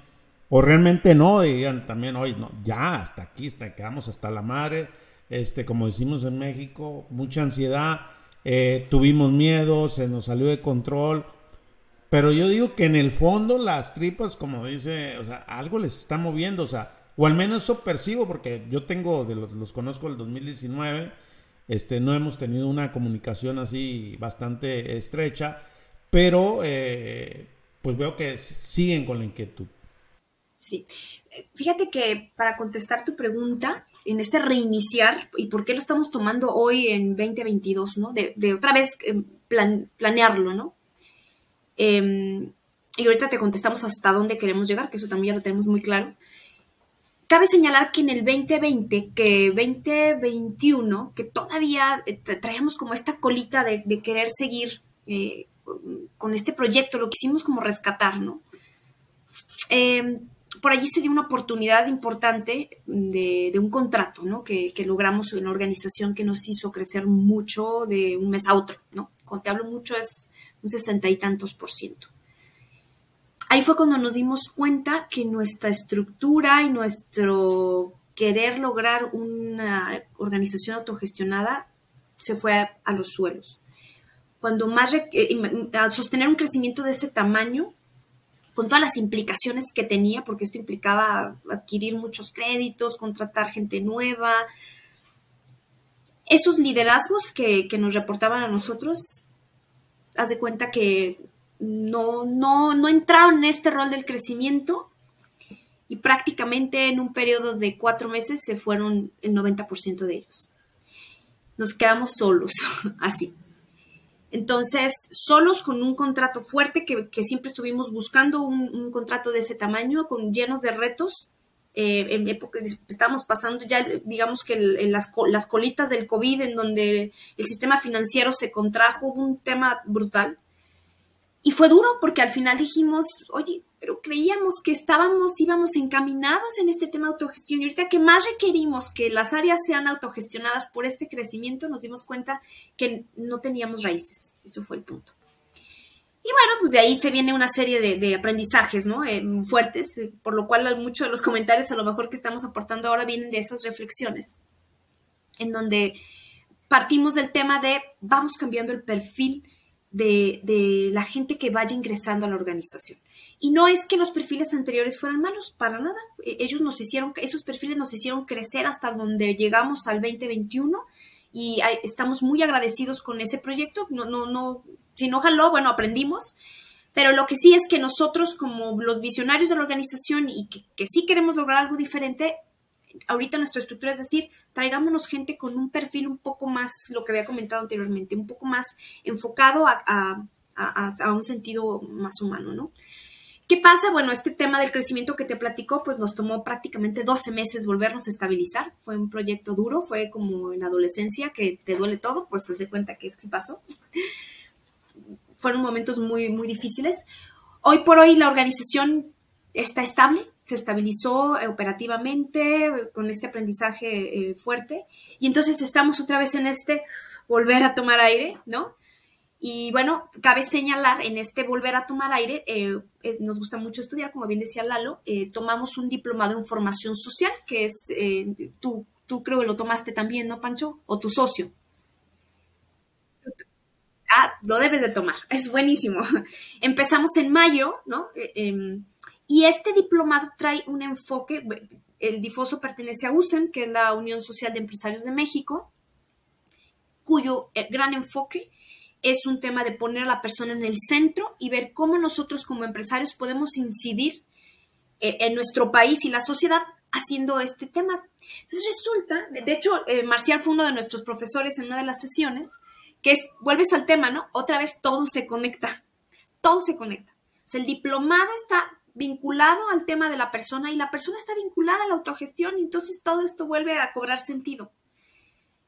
o realmente no, digan también, hoy no, ya, hasta aquí, hasta, quedamos hasta la madre. Este, como decimos en México, mucha ansiedad, eh, tuvimos miedo, se nos salió de control pero yo digo que en el fondo las tripas, como dice, o sea, algo les está moviendo, o sea, o al menos eso percibo, porque yo tengo, de los, conozco del 2019, este, no hemos tenido una comunicación así bastante estrecha, pero eh, pues veo que siguen con la inquietud. Sí, fíjate que para contestar tu pregunta, en este reiniciar, y por qué lo estamos tomando hoy en 2022, ¿no? De, de otra vez eh, planearlo, ¿no? Em, y ahorita te contestamos hasta dónde queremos llegar, que eso también ya lo tenemos muy claro. Cabe señalar que en el 2020, que 2021, que todavía eh, traíamos como esta colita de, querer seguir eh, con este proyecto, lo quisimos como rescatar, ¿no? Eh, por allí se dio una oportunidad importante de, un contrato, ¿no? Que, logramos en una organización que nos hizo crecer mucho de un mes a otro, ¿no? Cuando te hablo mucho es un sesenta y tantos por ciento. Ahí fue cuando nos dimos cuenta que nuestra estructura y nuestro querer lograr una organización autogestionada se fue a, los suelos. Cuando más, eh, al sostener un crecimiento de ese tamaño, con todas las implicaciones que tenía, porque esto implicaba adquirir muchos créditos, contratar gente nueva. Esos liderazgos que, nos reportaban a nosotros, haz de cuenta que no, no, no entraron en este rol del crecimiento y prácticamente en un periodo de cuatro meses se fueron el 90% de ellos. Nos quedamos solos, así. Entonces, solos con un contrato fuerte que, siempre estuvimos buscando, un, contrato de ese tamaño, con llenos de retos. Eh, en época estamos pasando ya, digamos que en las, las, colitas del COVID, en donde el sistema financiero se contrajo, un tema brutal. Y fue duro porque al final dijimos, oye, pero creíamos que estábamos, íbamos encaminados en este tema de autogestión y ahorita que más requerimos que las áreas sean autogestionadas por este crecimiento, nos dimos cuenta que no teníamos raíces. Eso fue el punto. Y bueno, pues de ahí se viene una serie de, aprendizajes, ¿no? Eh, fuertes, eh, por lo cual muchos de los comentarios a lo mejor que estamos aportando ahora vienen de esas reflexiones, en donde partimos del tema de vamos cambiando el perfil de, de la gente que vaya ingresando a la organización. Y no es que los perfiles anteriores fueran malos, para nada. E, ellos nos hicieron, esos perfiles nos hicieron crecer hasta donde llegamos al 2021 y estamos muy agradecidos con ese proyecto. No, no, no, si no bueno, aprendimos. Pero lo que sí es que nosotros, como los visionarios de la organización y que, que sí queremos lograr algo diferente, ahorita nuestra estructura es decir, traigámonos gente con un perfil un poco más, lo que había comentado anteriormente, un poco más enfocado a, a, a, a un sentido más humano, ¿no? ¿Qué pasa? Bueno, este tema del crecimiento que te platicó, pues nos tomó prácticamente 12 meses volvernos a estabilizar. Fue un proyecto duro, fue como en adolescencia que te duele todo, pues se hace cuenta que es que pasó. Fueron momentos muy, muy difíciles. Hoy por hoy la organización está estable, se estabilizó operativamente con este aprendizaje eh, fuerte y entonces estamos otra vez en este volver a tomar aire, ¿no? Y bueno, cabe señalar en este volver a tomar aire, eh, nos gusta mucho estudiar, como bien decía Lalo, eh, tomamos un diplomado en formación social, que es, tú, tú creo que lo tomaste también, ¿no, Pancho? O tu socio. Ah, lo debes de tomar, es buenísimo. Empezamos en mayo, ¿no? Em, y este diplomado trae un enfoque, el difoso pertenece a USEM, que es la Unión Social de Empresarios de México, cuyo gran enfoque es un tema de poner a la persona en el centro y ver cómo nosotros como empresarios podemos incidir eh, en nuestro país y la sociedad haciendo este tema. Entonces resulta, de hecho, eh, Marcial fue uno de nuestros profesores en una de las sesiones, que es, vuelves al tema, ¿no? Otra vez todo se conecta, todo se conecta. O sea, el diplomado está vinculado al tema de la persona y la persona está vinculada a la autogestión y entonces todo esto vuelve a cobrar sentido.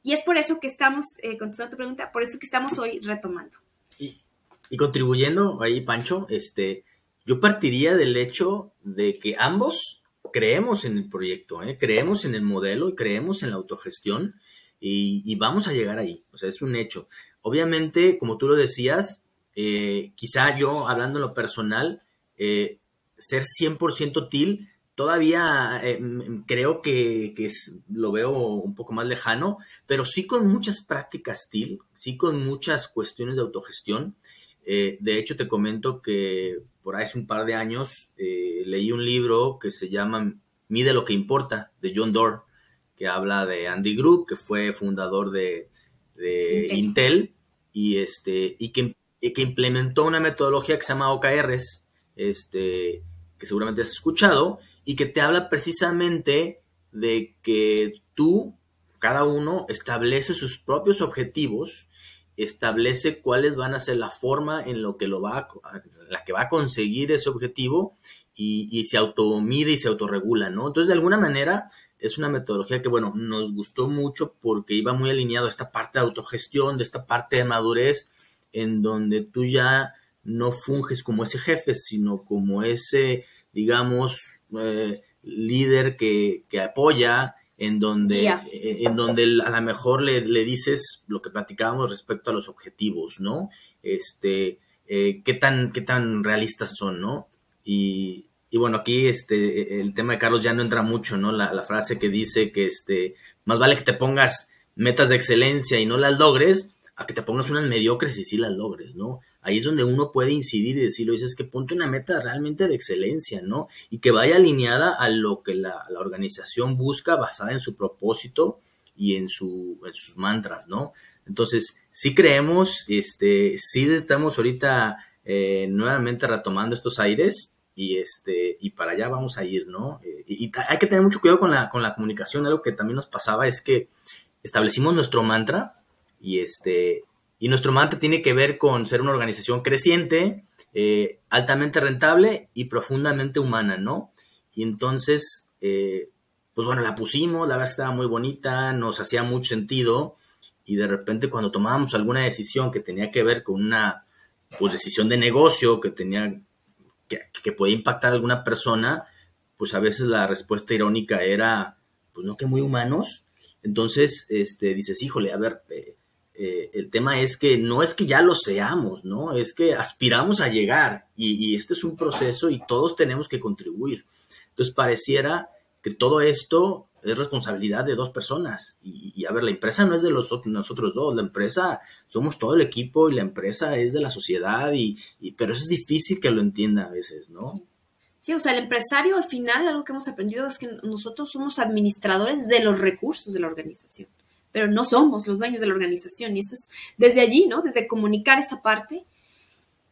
Y es por eso que estamos, eh, contestando tu pregunta, por eso que estamos hoy retomando. Y, contribuyendo ahí, Pancho, este, yo partiría del hecho de que ambos creemos en el proyecto, ¿eh? creemos en el modelo, creemos en la autogestión y, vamos a llegar ahí. O sea, es un hecho. Obviamente, como tú lo decías, eh, quizá yo, hablando en lo personal, eh, ser 100% TIL todavía eh, creo que, lo veo un poco más lejano, pero sí con muchas prácticas TIL, sí con muchas cuestiones de autogestión. Eh, de hecho, te comento que por hace un par de años eh, leí un libro que se llama Mide lo que importa, de John Doerr, que habla de Andy Group, que fue fundador de, Intel. y, este, y que, que, implementó una metodología que se llama OKRs, este, que seguramente has escuchado, y que te habla precisamente de que tú, cada uno, establece sus propios objetivos, establece cuáles van a ser la forma en lo que lo va la que va a conseguir ese objetivo y, se automide y se autorregula, ¿no? Entonces, de alguna manera, es una metodología que, bueno, nos gustó mucho porque iba muy alineado a esta parte de autogestión, de esta parte de madurez, en donde tú ya no funges como ese jefe, sino como ese, digamos, eh, líder que, apoya, en donde, eh, en donde a lo mejor le, dices lo que platicábamos respecto a los objetivos, ¿no? Este, eh, qué tan, qué tan realistas son, ¿no? Y, y, bueno, aquí este, el tema de Carlos ya no entra mucho, ¿no? La, la, frase que dice que este, más vale que te pongas metas de excelencia y no las logres, a que te pongas unas mediocres y sí las logres, ¿no? Ahí es donde uno puede incidir y decirlo, es que ponte una meta realmente de excelencia, ¿no? Y que vaya alineada a lo que la, organización busca, basada en su propósito y en, su, en sus mantras, ¿no? Entonces, sí creemos, este, sí estamos ahorita eh, nuevamente retomando estos aires y este y para allá vamos a ir, ¿no? Eh, y, hay que tener mucho cuidado con la, con la comunicación. Algo que también nos pasaba es que establecimos nuestro mantra y este y nuestro mantra tiene que ver con ser una organización creciente, eh, altamente rentable y profundamente humana, ¿no? Y entonces, eh, pues bueno, la pusimos, la verdad estaba muy bonita, nos hacía mucho sentido y de repente cuando tomábamos alguna decisión que tenía que ver con una pues, decisión de negocio que tenía que, que podía impactar a alguna persona, pues a veces la respuesta irónica era, pues no que muy humanos. Entonces, este, dices, híjole, a ver, eh, eh, el tema es que no es que ya lo seamos, ¿no? Es que aspiramos a llegar y, este es un proceso y todos tenemos que contribuir. Entonces, pareciera que todo esto es responsabilidad de dos personas. Y, a ver, la empresa no es de los, nosotros dos, la empresa somos todo el equipo y la empresa es de la sociedad, y, pero eso es difícil que lo entienda a veces, ¿no? Sí, o sea, el empresario al final, algo que hemos aprendido es que nosotros somos administradores de los recursos de la organización, pero no somos los dueños de la organización. Y eso es desde allí, ¿no? Desde comunicar esa parte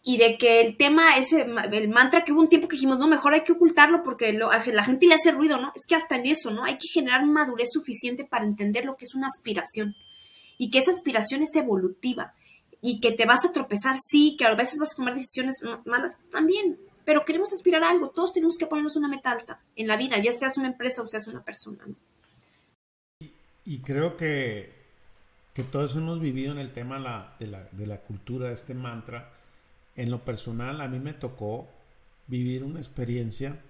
y de que el tema, ese, el mantra que hubo un tiempo que dijimos, no, mejor hay que ocultarlo porque la gente le hace ruido, ¿no? Es que hasta en eso, ¿no? Hay que generar madurez suficiente para entender lo que es una aspiración y que esa aspiración es evolutiva y que te vas a tropezar, sí, que a veces vas a tomar decisiones malas, también, pero queremos aspirar a algo, todos tenemos que ponernos una meta alta en la vida, ya seas una empresa o seas una persona. Y, creo que, que todo eso hemos vivido en el tema de, la, de la cultura, de este mantra. En lo personal, a mí me tocó vivir una experiencia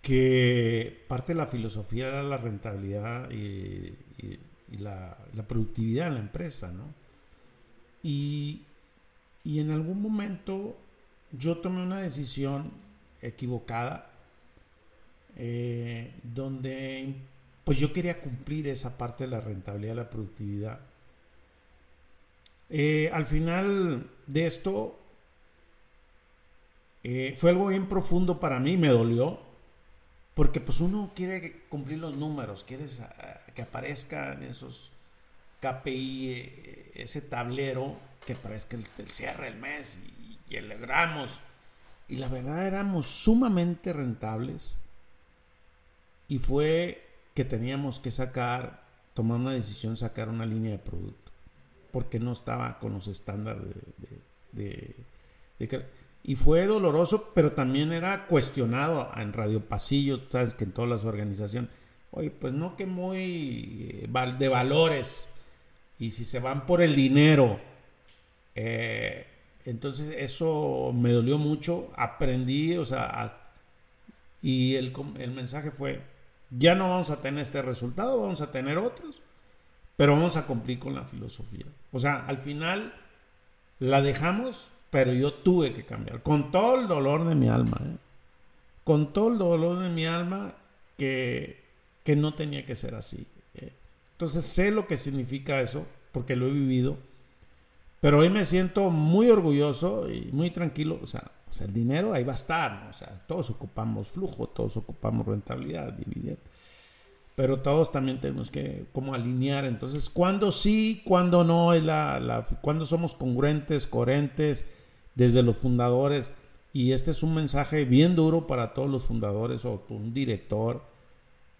que parte de la filosofía era la rentabilidad y, la, la, productividad en la empresa, ¿no? Y, y en algún momento yo tomé una decisión equivocada eh, donde pues yo quería cumplir esa parte de la rentabilidad, la productividad. Eh, al final de esto eh, fue algo bien profundo para mí, me dolió, porque pues uno quiere cumplir los números, quiere que aparezcan esos KPI, ese tablero que parezca el, el cierre del mes y, y alegramos. Y la verdad éramos sumamente rentables. Y fue que teníamos que sacar, tomar una decisión, sacar una línea de producto. Porque no estaba con los estándares de, y fue doloroso, pero también era cuestionado en Radio Pasillo, sabes que en todas las organizaciones, oye, pues no que muy eh, de valores, y si se van por el dinero, eh, entonces eso me dolió mucho, aprendí, o sea, y el, el mensaje fue, ya no vamos a tener este resultado, vamos a tener otros, pero vamos a cumplir con la filosofía. O sea, al final la dejamos, pero yo tuve que cambiar, con todo el dolor de mi alma, ¿eh? con todo el dolor de mi alma que, que no tenía que ser así. ¿eh? Entonces sé lo que significa eso, porque lo he vivido pero hoy me siento muy orgulloso y muy tranquilo. O sea, o el dinero ahí va a estar. O sea, todos ocupamos flujo, todos ocupamos rentabilidad, dividendo. Pero todos también tenemos que como alinear. Entonces, ¿cuándo sí, cuándo no? La, la, ¿Cuándo somos congruentes, coherentes desde los fundadores? Y este es un mensaje bien duro para todos los fundadores o un director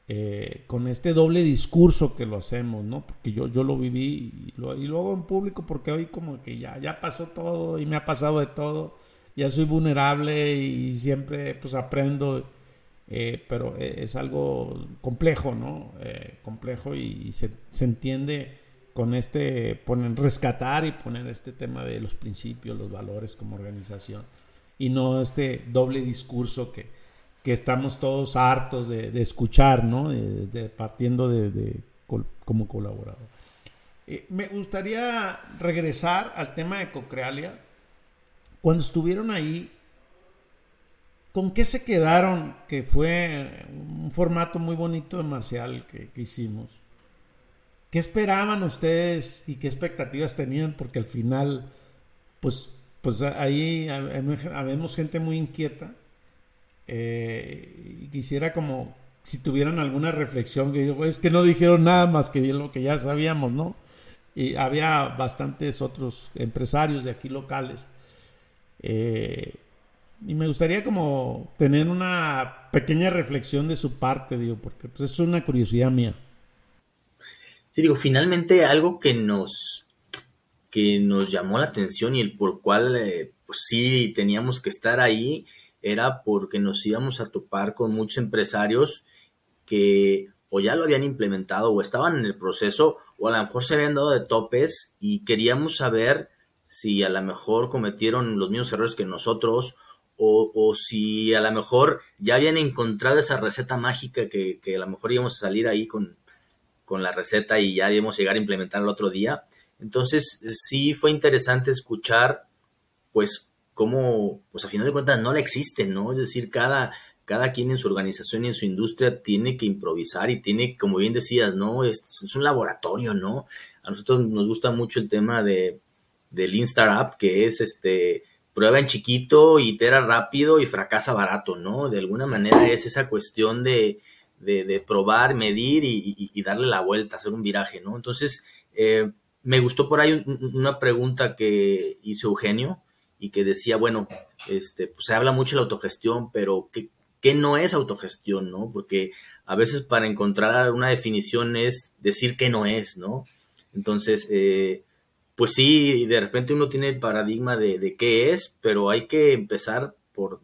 eh, con este doble discurso que lo hacemos, ¿no? Porque yo, yo lo viví y lo, y hago en público porque hoy como que ya, ya pasó todo y me ha pasado de todo, ya soy vulnerable y siempre pues aprendo, eh, pero e, es algo complejo, ¿no? Eh, complejo y, se, entiende con este, ponen, rescatar y poner este tema de los principios, los valores como organización y no este doble discurso que, que estamos todos hartos de, escuchar, ¿no? De, partiendo de, como colaborador. Eh, me gustaría regresar al tema de Cocrealia. Cuando estuvieron ahí, ¿con qué se quedaron? Que fue un formato muy bonito de marcial que, hicimos. ¿Qué esperaban ustedes y qué expectativas tenían? Porque al final, pues, pues ahí habemos gente muy inquieta eh, quisiera como si tuvieran alguna reflexión, que es que no dijeron nada más que lo que ya sabíamos, ¿no? Y había bastantes otros empresarios de aquí locales. Eh, y me gustaría como tener una pequeña reflexión de su parte, digo, porque pues, es una curiosidad mía. Sí, digo, finalmente algo que nos, que nos llamó la atención y el por cual eh, pues sí teníamos que estar ahí era porque nos íbamos a topar con muchos empresarios que o ya lo habían implementado o estaban en el proceso o a lo mejor se habían dado de topes y queríamos saber si a lo mejor cometieron los mismos errores que nosotros o, si a lo mejor ya habían encontrado esa receta mágica que, a lo mejor íbamos a salir ahí con, con la receta y ya íbamos llegar a implementar el otro día. Entonces sí fue interesante escuchar pues cómo, pues a final de cuentas no la existe, ¿no? Es decir, cada, cada quien en su organización y en su industria tiene que improvisar y tiene, como bien decías, ¿no? Es, es un laboratorio, ¿no? A nosotros nos gusta mucho el tema de, del Instar que es este prueba en chiquito, itera rápido y fracasa barato, ¿no? De alguna manera es esa cuestión de, de, probar, medir y, darle la vuelta, hacer un viraje, ¿no? Entonces, eh, me gustó por ahí una pregunta que hizo Eugenio, y que decía, bueno, este, pues se habla mucho de la autogestión, pero ¿qué, ¿qué, no es autogestión, no? Porque a veces para encontrar una definición es decir que no es, ¿no? Entonces, eh, pues sí, de repente uno tiene el paradigma de, de, qué es, pero hay que empezar por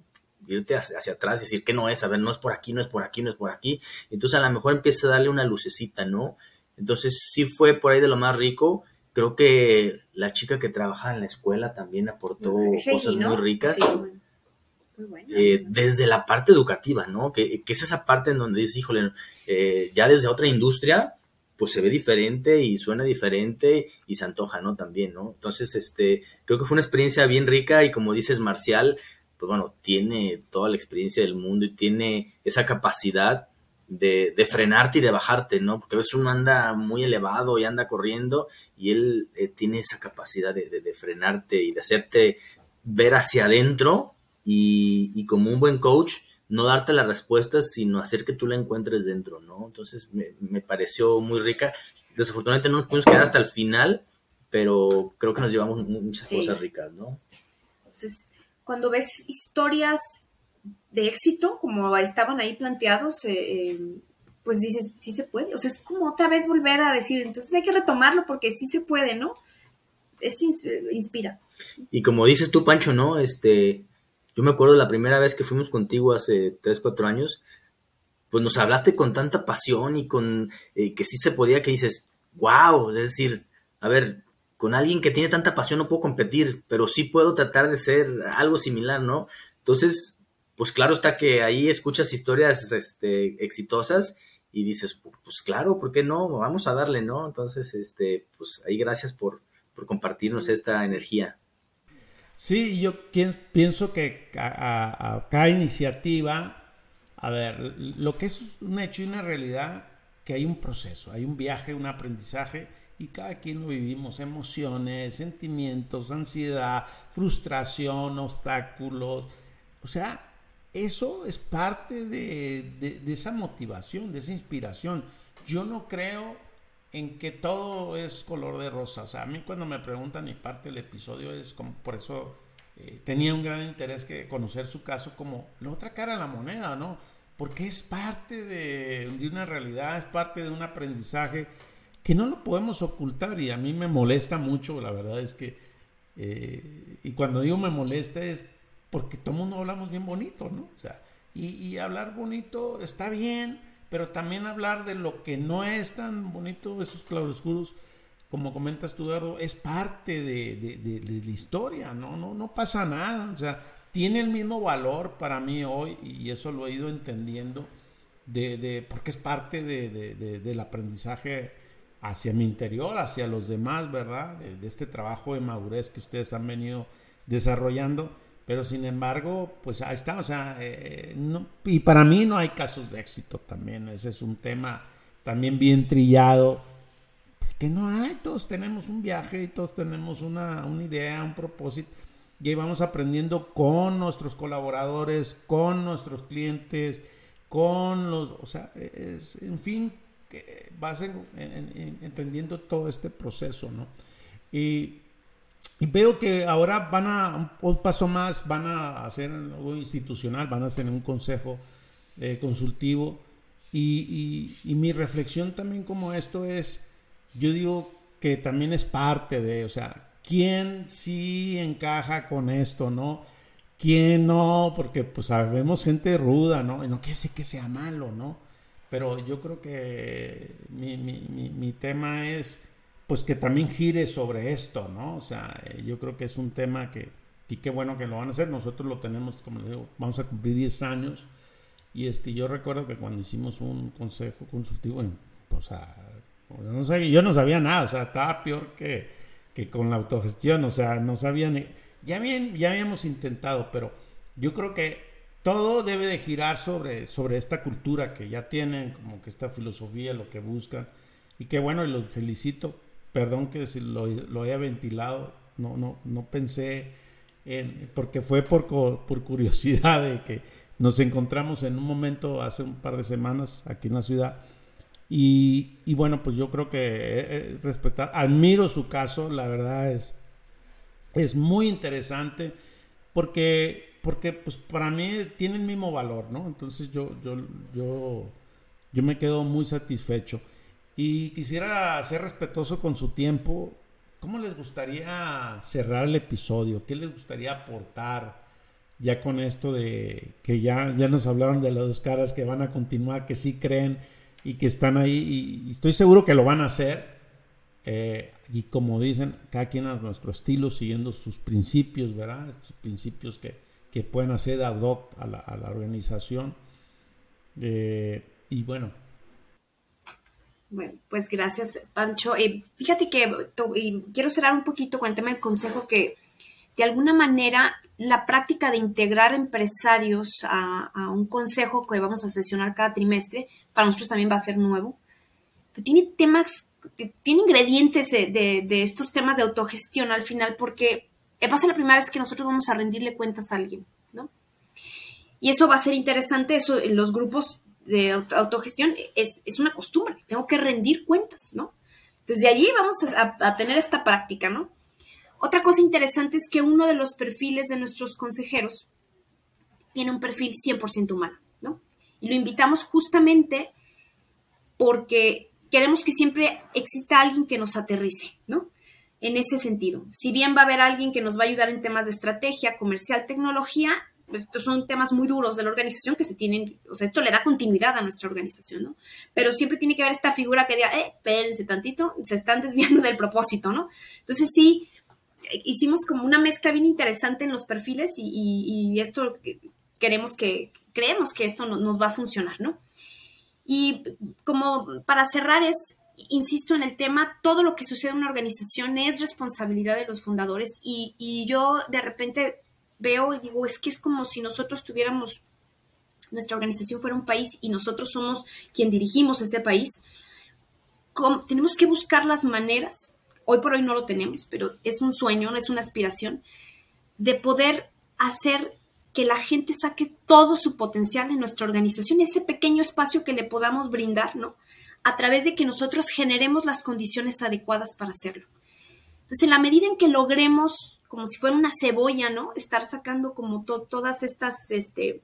irte hacia, atrás y decir que no es, a ver, no es por aquí, no es por aquí, no es por aquí. Entonces a lo mejor empieza a darle una lucecita, ¿no? Entonces sí fue por ahí de lo más rico creo que la chica que trabaja en la escuela también aportó cosas muy ricas. Eh, desde la parte educativa, ¿no? Que, es esa parte en donde dices, híjole, eh, ya desde otra industria, pues se ve diferente y suena diferente y se antoja, ¿no? También, ¿no? Entonces, este, creo que fue una experiencia bien rica y como dices, Marcial, pues bueno, tiene toda la experiencia del mundo y tiene esa capacidad de, de, frenarte y de bajarte, ¿no? Porque a veces uno anda muy elevado y anda corriendo y él eh, tiene esa capacidad de, de, frenarte y de hacerte ver hacia adentro y, y, como un buen coach, no darte la respuesta, sino hacer que tú la encuentres dentro, ¿no? Entonces me, me pareció muy rica. Desafortunadamente no nos pudimos quedar hasta el final, pero creo que nos llevamos muchas cosas ricas, ¿no? Entonces, cuando ves historias de éxito, como estaban ahí planteados, eh, eh, pues dices, sí se puede. O sea, es como otra vez volver a decir, entonces hay que retomarlo porque sí se puede, ¿no? Es inspira. Y como dices tú, Pancho, ¿no? Este, yo me acuerdo la primera vez que fuimos contigo hace 3, 4 años, pues nos hablaste con tanta pasión y con eh, que sí se podía, que dices, wow, es decir, a ver, con alguien que tiene tanta pasión no puedo competir, pero sí puedo tratar de ser algo similar, ¿no? Entonces, pues claro está que ahí escuchas historias este, exitosas y dices, pues claro, ¿por qué no? Vamos a darle, ¿no? Entonces, este, pues ahí gracias por, compartirnos esta energía. Sí, yo pienso que a, cada iniciativa, a ver, lo que es un hecho y una realidad, que hay un proceso, hay un viaje, un aprendizaje, y cada quien lo vivimos, emociones, sentimientos, ansiedad, frustración, obstáculos. O sea, eso es parte de, esa motivación, de esa inspiración. Yo no creo en que todo es color de rosa. O sea, a mí cuando me preguntan mi parte del episodio es como, por eso eh, tenía un gran interés que conocer su caso como la otra cara de la moneda, ¿no? Porque es parte de, una realidad, es parte de un aprendizaje que no lo podemos ocultar y a mí me molesta mucho, la verdad es que, eh, y cuando digo me molesta es porque todo el mundo hablamos bien bonito, ¿no? O sea, y, hablar bonito está bien, pero también hablar de lo que no es tan bonito, esos claroscuros, como comentas tú, es parte de, la historia, ¿no? ¿no? No pasa nada, o sea, tiene el mismo valor para mí hoy y eso lo he ido entendiendo de, porque es parte del aprendizaje hacia mi interior, hacia los demás, ¿verdad? De, este trabajo de madurez que ustedes han venido desarrollando, pero sin embargo, pues ahí está, o sea, eh, y para mí no hay casos de éxito también, ese es un tema también bien trillado, pues que no hay, todos tenemos un viaje y todos tenemos una, una idea, un propósito, y ahí vamos aprendiendo con nuestros colaboradores, con nuestros clientes, con los, o sea, en fin, que vas entendiendo todo este proceso, ¿no? Y, veo que ahora van a, un paso más, van a hacer algo institucional, van a hacer un consejo eh, consultivo. Y, mi reflexión también como esto es, yo digo que también es parte de, o sea, ¿quién sí encaja con esto, no? ¿Quién no? Porque pues sabemos gente ruda, ¿no? Y no quiere decir que sea malo, ¿no? Pero yo creo que mi, mi, mi, tema es pues que también gire sobre esto, ¿no? O sea, eh, yo creo que es un tema que, y qué bueno que lo van a hacer. Nosotros lo tenemos, como les digo, vamos a cumplir 10 años. Y este, yo recuerdo que cuando hicimos un consejo consultivo, o sea, yo no sabía, yo no sabía nada, o sea, estaba peor que, que con la autogestión, o sea, no sabía ni ya bien, ya habíamos intentado, pero yo creo que todo debe de girar sobre, sobre esta cultura que ya tienen, como que esta filosofía, lo que buscan. Y que bueno, los felicito. Perdón que si lo, lo haya ventilado, no, no, no pensé en, porque fue por, por curiosidad de que nos encontramos en un momento hace un par de semanas aquí en la ciudad. Y, y bueno, pues yo creo que eh, eh, respetar, admiro su caso, la verdad es, es muy interesante porque, porque pues para mí tiene el mismo valor, ¿no? Entonces yo, yo, yo, yo me quedo muy satisfecho. Y quisiera ser respetuoso con su tiempo. ¿Cómo les gustaría cerrar el episodio? ¿Qué les gustaría aportar ya con esto de que ya, ya nos hablaron de las dos caras que van a continuar, que sí creen y que están ahí y estoy seguro que lo van a hacer? Eh, y como dicen, cada quien a nuestro estilo, siguiendo sus principios, ¿verdad? Estos principios que, que pueden hacer ad a la, organización. Eh, y bueno. Bueno, pues gracias, Pancho. Eh, fíjate que quiero cerrar un poquito con el tema del consejo que de alguna manera la práctica de integrar empresarios a, un consejo que vamos a sesionar cada trimestre, para nosotros también va a ser nuevo. Pero tiene temas tiene ingredientes de, estos temas de autogestión al final, porque va a la primera vez que nosotros vamos a rendirle cuentas a alguien, ¿no? Y eso va a ser interesante, eso en los grupos de autogestión es, una costumbre, tengo que rendir cuentas, ¿no? Entonces de allí vamos a, a, tener esta práctica, ¿no? Otra cosa interesante es que uno de los perfiles de nuestros consejeros tiene un perfil 100% humano, ¿no? Y lo invitamos justamente porque queremos que siempre exista alguien que nos aterrice, ¿no? En ese sentido. Si bien va a haber alguien que nos va a ayudar en temas de estrategia, comercial, tecnología, estos son temas muy duros de la organización que se tienen, o sea, esto le da continuidad a nuestra organización, ¿no? Pero siempre tiene que haber esta figura que diga, eh, espérense tantito, se están desviando del propósito, ¿no? Entonces sí, hicimos como una mezcla bien interesante en los perfiles y, esto queremos que, creemos que esto nos va a funcionar, ¿no? Y como para cerrar es, insisto en el tema, todo lo que sucede en una organización es responsabilidad de los fundadores y, yo de repente veo y digo, es que es como si nosotros tuviéramos, nuestra organización fuera un país y nosotros somos quien dirigimos ese país. tenemos que buscar las maneras, hoy por hoy no lo tenemos, pero es un sueño, es una aspiración, de poder hacer que la gente saque todo su potencial en nuestra organización, ese pequeño espacio que le podamos brindar, ¿no? A través de que nosotros generemos las condiciones adecuadas para hacerlo. Entonces, en la medida en que logremos, como si fuera una cebolla, ¿no? Estar sacando como todas estas este,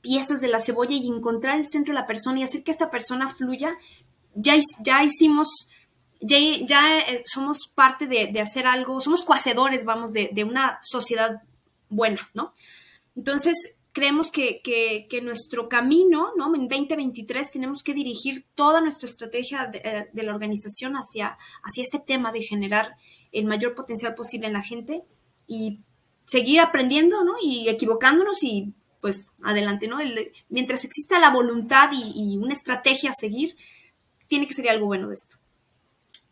piezas de la cebolla y encontrar el centro de la persona y hacer que esta persona fluya, ya, ya hicimos, ya, ya eh, somos parte de, hacer algo, somos cohacedores, vamos, de una sociedad buena, ¿no? Entonces, creemos que, que, nuestro camino, ¿no? En 2023 tenemos que dirigir toda nuestra estrategia de, eh, de, la organización hacia, hacia este tema de generar el mayor potencial posible en la gente y seguir aprendiendo, ¿no? Y equivocándonos y pues adelante, ¿no? mientras exista la voluntad y, una estrategia a seguir, tiene que ser algo bueno de esto.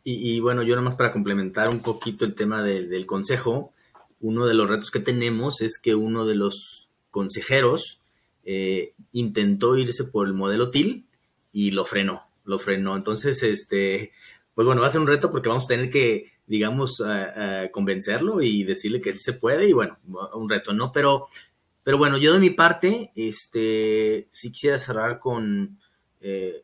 Y, bueno, yo nomás para complementar un poquito el tema del consejo, uno de los retos que tenemos es que uno de los consejeros eh, intentó irse por el modelo TIL y lo frenó, lo frenó. Entonces, este, pues bueno, va a ser un reto porque vamos a tener que, digamos, convencerlo y decirle que sí se puede y bueno, un reto, ¿no? Pero pero bueno, yo de mi parte, este, sí quisiera cerrar con eh,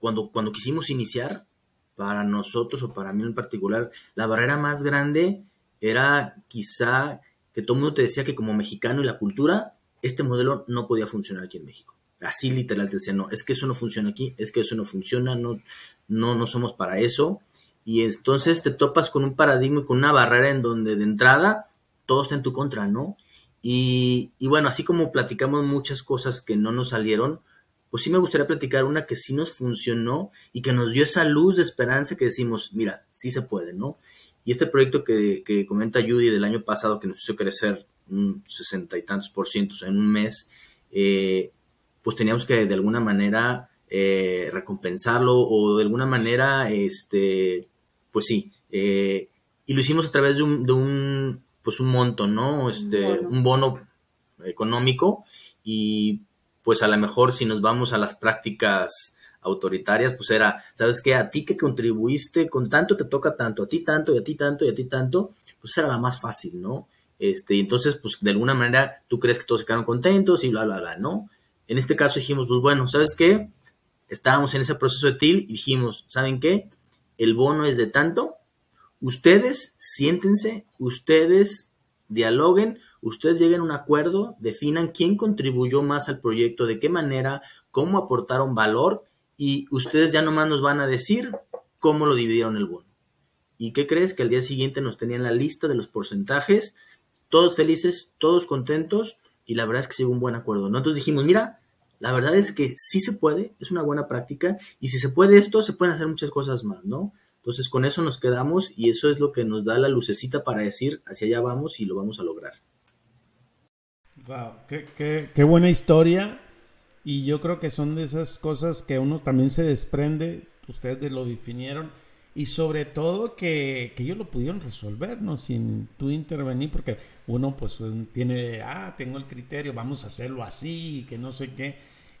cuando, cuando quisimos iniciar, para nosotros o para mí en particular, la barrera más grande era quizá que todo el mundo te decía que como mexicano y la cultura, este modelo no podía funcionar aquí en México. Así literal te decía, no, es que eso no funciona aquí, es que eso no funciona, no, no, no somos para eso. Y entonces te topas con un paradigma y con una barrera en donde de entrada todo está en tu contra, ¿no? Y, bueno, así como platicamos muchas cosas que no nos salieron, pues sí me gustaría platicar una que sí nos funcionó y que nos dio esa luz de esperanza que decimos, mira, sí se puede, ¿no? Y este proyecto que, comenta Judy del año pasado, que nos hizo crecer un sesenta y tantos por ciento en un mes, eh, pues teníamos que de alguna manera eh, recompensarlo o de alguna manera, este, pues sí, eh, y lo hicimos a través de un pues un monto, ¿no? Este, un bono económico y pues a lo mejor si nos vamos a las prácticas autoritarias, pues era, ¿sabes qué? A ti que contribuiste con tanto te toca tanto, a ti tanto y a ti tanto y a ti tanto, pues era la más fácil, ¿no? Este, entonces, pues de alguna manera tú crees que todos se quedaron contentos y bla, bla, bla, ¿no? En este caso dijimos, pues bueno, ¿sabes qué? Estábamos en ese proceso de TIL y dijimos, ¿saben qué? El bono es de tanto, Ustedes siéntense, ustedes dialoguen, ustedes lleguen a un acuerdo, definan quién contribuyó más al proyecto, de qué manera, cómo aportaron valor y ustedes ya nomás nos van a decir cómo lo dividieron el bono. ¿Y qué crees? Que al día siguiente nos tenían la lista de los porcentajes, todos felices, todos contentos y la verdad es que se un buen acuerdo. Nosotros dijimos, mira, la verdad es que sí se puede, es una buena práctica y si se puede esto, se pueden hacer muchas cosas más, ¿no? Entonces con eso nos quedamos y eso es lo que nos da la lucecita para decir hacia allá vamos y lo vamos a lograr. Wow, qué, qué, buena historia y yo creo que son de esas cosas que uno también se desprende, ustedes lo definieron y sobre todo que, que ellos lo pudieron resolver, ¿no? Sin tú intervenir, porque uno pues tiene, ah, tengo el criterio, vamos a hacerlo así, que no sé qué.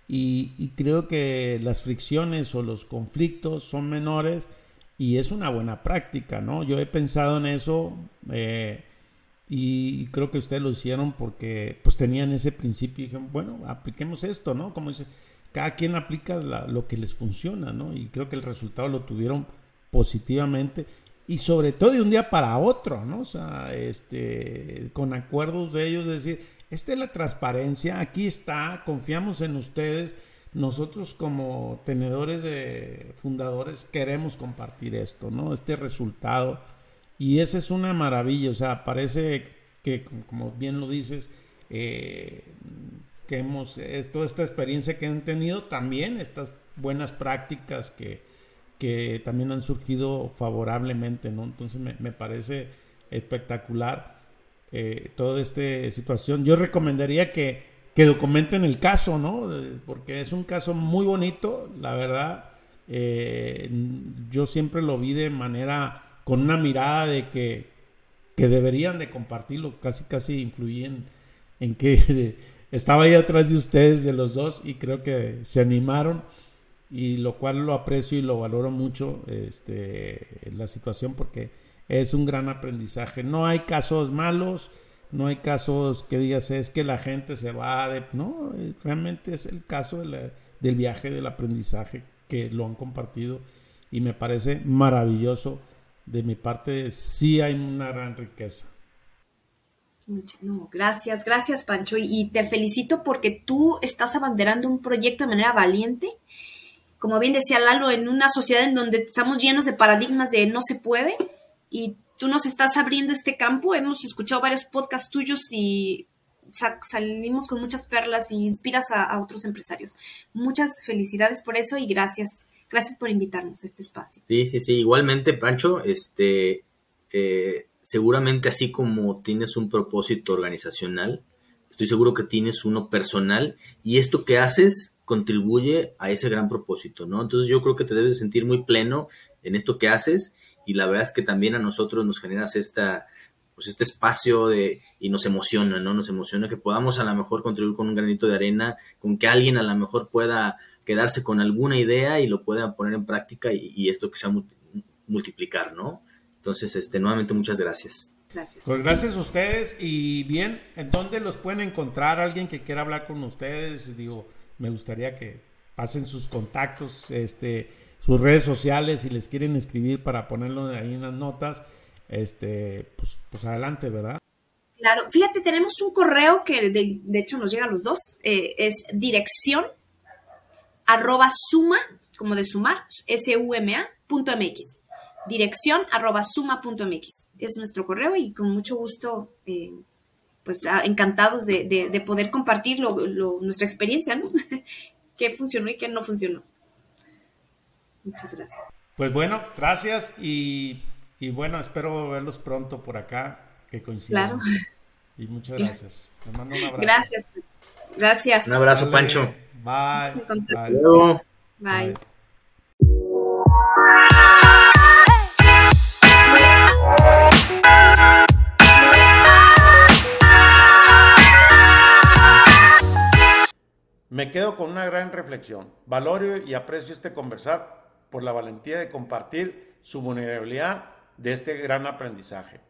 Y, y creo que las fricciones o los conflictos son menores y es una buena práctica, ¿no? Yo he pensado en eso eh, y creo que ustedes lo hicieron porque pues tenían ese principio y dijeron, bueno, apliquemos esto, ¿no? Como dice, cada quien aplica lo que les funciona, ¿no? Y creo que el resultado lo tuvieron positivamente y sobre todo de un día para otro, ¿no? O sea, este, con acuerdos de ellos, decir, esta es la transparencia, aquí está, confiamos en ustedes nosotros como tenedores de fundadores queremos compartir esto, ¿no? Este resultado. Y esa es una maravilla, o sea, parece que, como bien lo dices, eh, que hemos, toda esta experiencia que han tenido, también estas buenas prácticas que, que también han surgido favorablemente, ¿no? Entonces me, me parece espectacular eh, toda esta situación. Yo recomendaría que que documenten el caso, ¿no? Porque es un caso muy bonito, la verdad. Eh, yo siempre lo vi de manera, con una mirada de que, que deberían de compartirlo, casi casi influyen en que estaba ahí atrás de ustedes, de los dos, y creo que se animaron, y lo cual lo aprecio y lo valoro mucho, este, la situación, porque es un gran aprendizaje. No hay casos malos, no hay casos que digas es que la gente se va de... No, realmente es el caso del viaje del aprendizaje que lo han compartido y me parece maravilloso. De mi parte, sí hay una gran riqueza. gracias, gracias Pancho y te felicito porque tú estás abanderando un proyecto de manera valiente. Como bien decía Lalo, en una sociedad en donde estamos llenos de paradigmas de no se puede y tú nos estás abriendo este campo. Hemos escuchado varios podcasts tuyos y salimos con muchas perlas y inspiras a, otros empresarios. Muchas felicidades por eso y gracias, gracias por invitarnos a este espacio. Sí, sí, sí. Igualmente, Pancho, este, eh, seguramente así como tienes un propósito organizacional, estoy seguro que tienes uno personal y esto que haces contribuye a ese gran propósito, ¿no? Entonces yo creo que te debes sentir muy pleno en esto que haces y la verdad es que también a nosotros nos generas esta, pues este espacio de, y nos emociona, ¿no? Nos emociona que podamos a lo mejor contribuir con un granito de arena, con que alguien a lo mejor pueda quedarse con alguna idea y lo pueda poner en práctica y, esto que sea multiplicar, ¿no? Entonces, este, nuevamente muchas gracias. Gracias. Pues gracias a ustedes y bien, ¿en dónde los pueden encontrar alguien que quiera hablar con ustedes? Digo, me gustaría que pasen sus contactos, este, sus redes sociales, si les quieren escribir para ponerlo ahí en las notas, este, pues, pues adelante, ¿verdad? Claro, fíjate, tenemos un correo que de, hecho nos llega a los dos, eh, es dirección arroba suma, como de sumar, S-U-M-A, punto MX. Dirección arroba suma punto MX. Es nuestro correo y con mucho gusto eh, pues ah, encantados de, poder compartir nuestra experiencia, ¿no? qué funcionó y qué no funcionó. Muchas gracias. Pues bueno, gracias y, bueno, espero verlos pronto por acá, que coincidan. Claro. Y muchas gracias. Te mando un abrazo. Gracias. Gracias. Un abrazo, Pancho. Bye. Bye. Bye. Me quedo con una gran reflexión. Valoro y aprecio este conversar por la valentía de compartir su vulnerabilidad de este gran aprendizaje.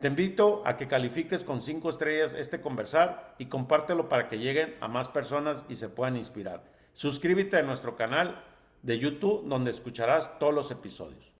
Te invito a que califiques con cinco estrellas este conversar y compártelo para que lleguen a más personas y se puedan inspirar. Suscríbete a nuestro canal de YouTube donde escucharás todos los episodios.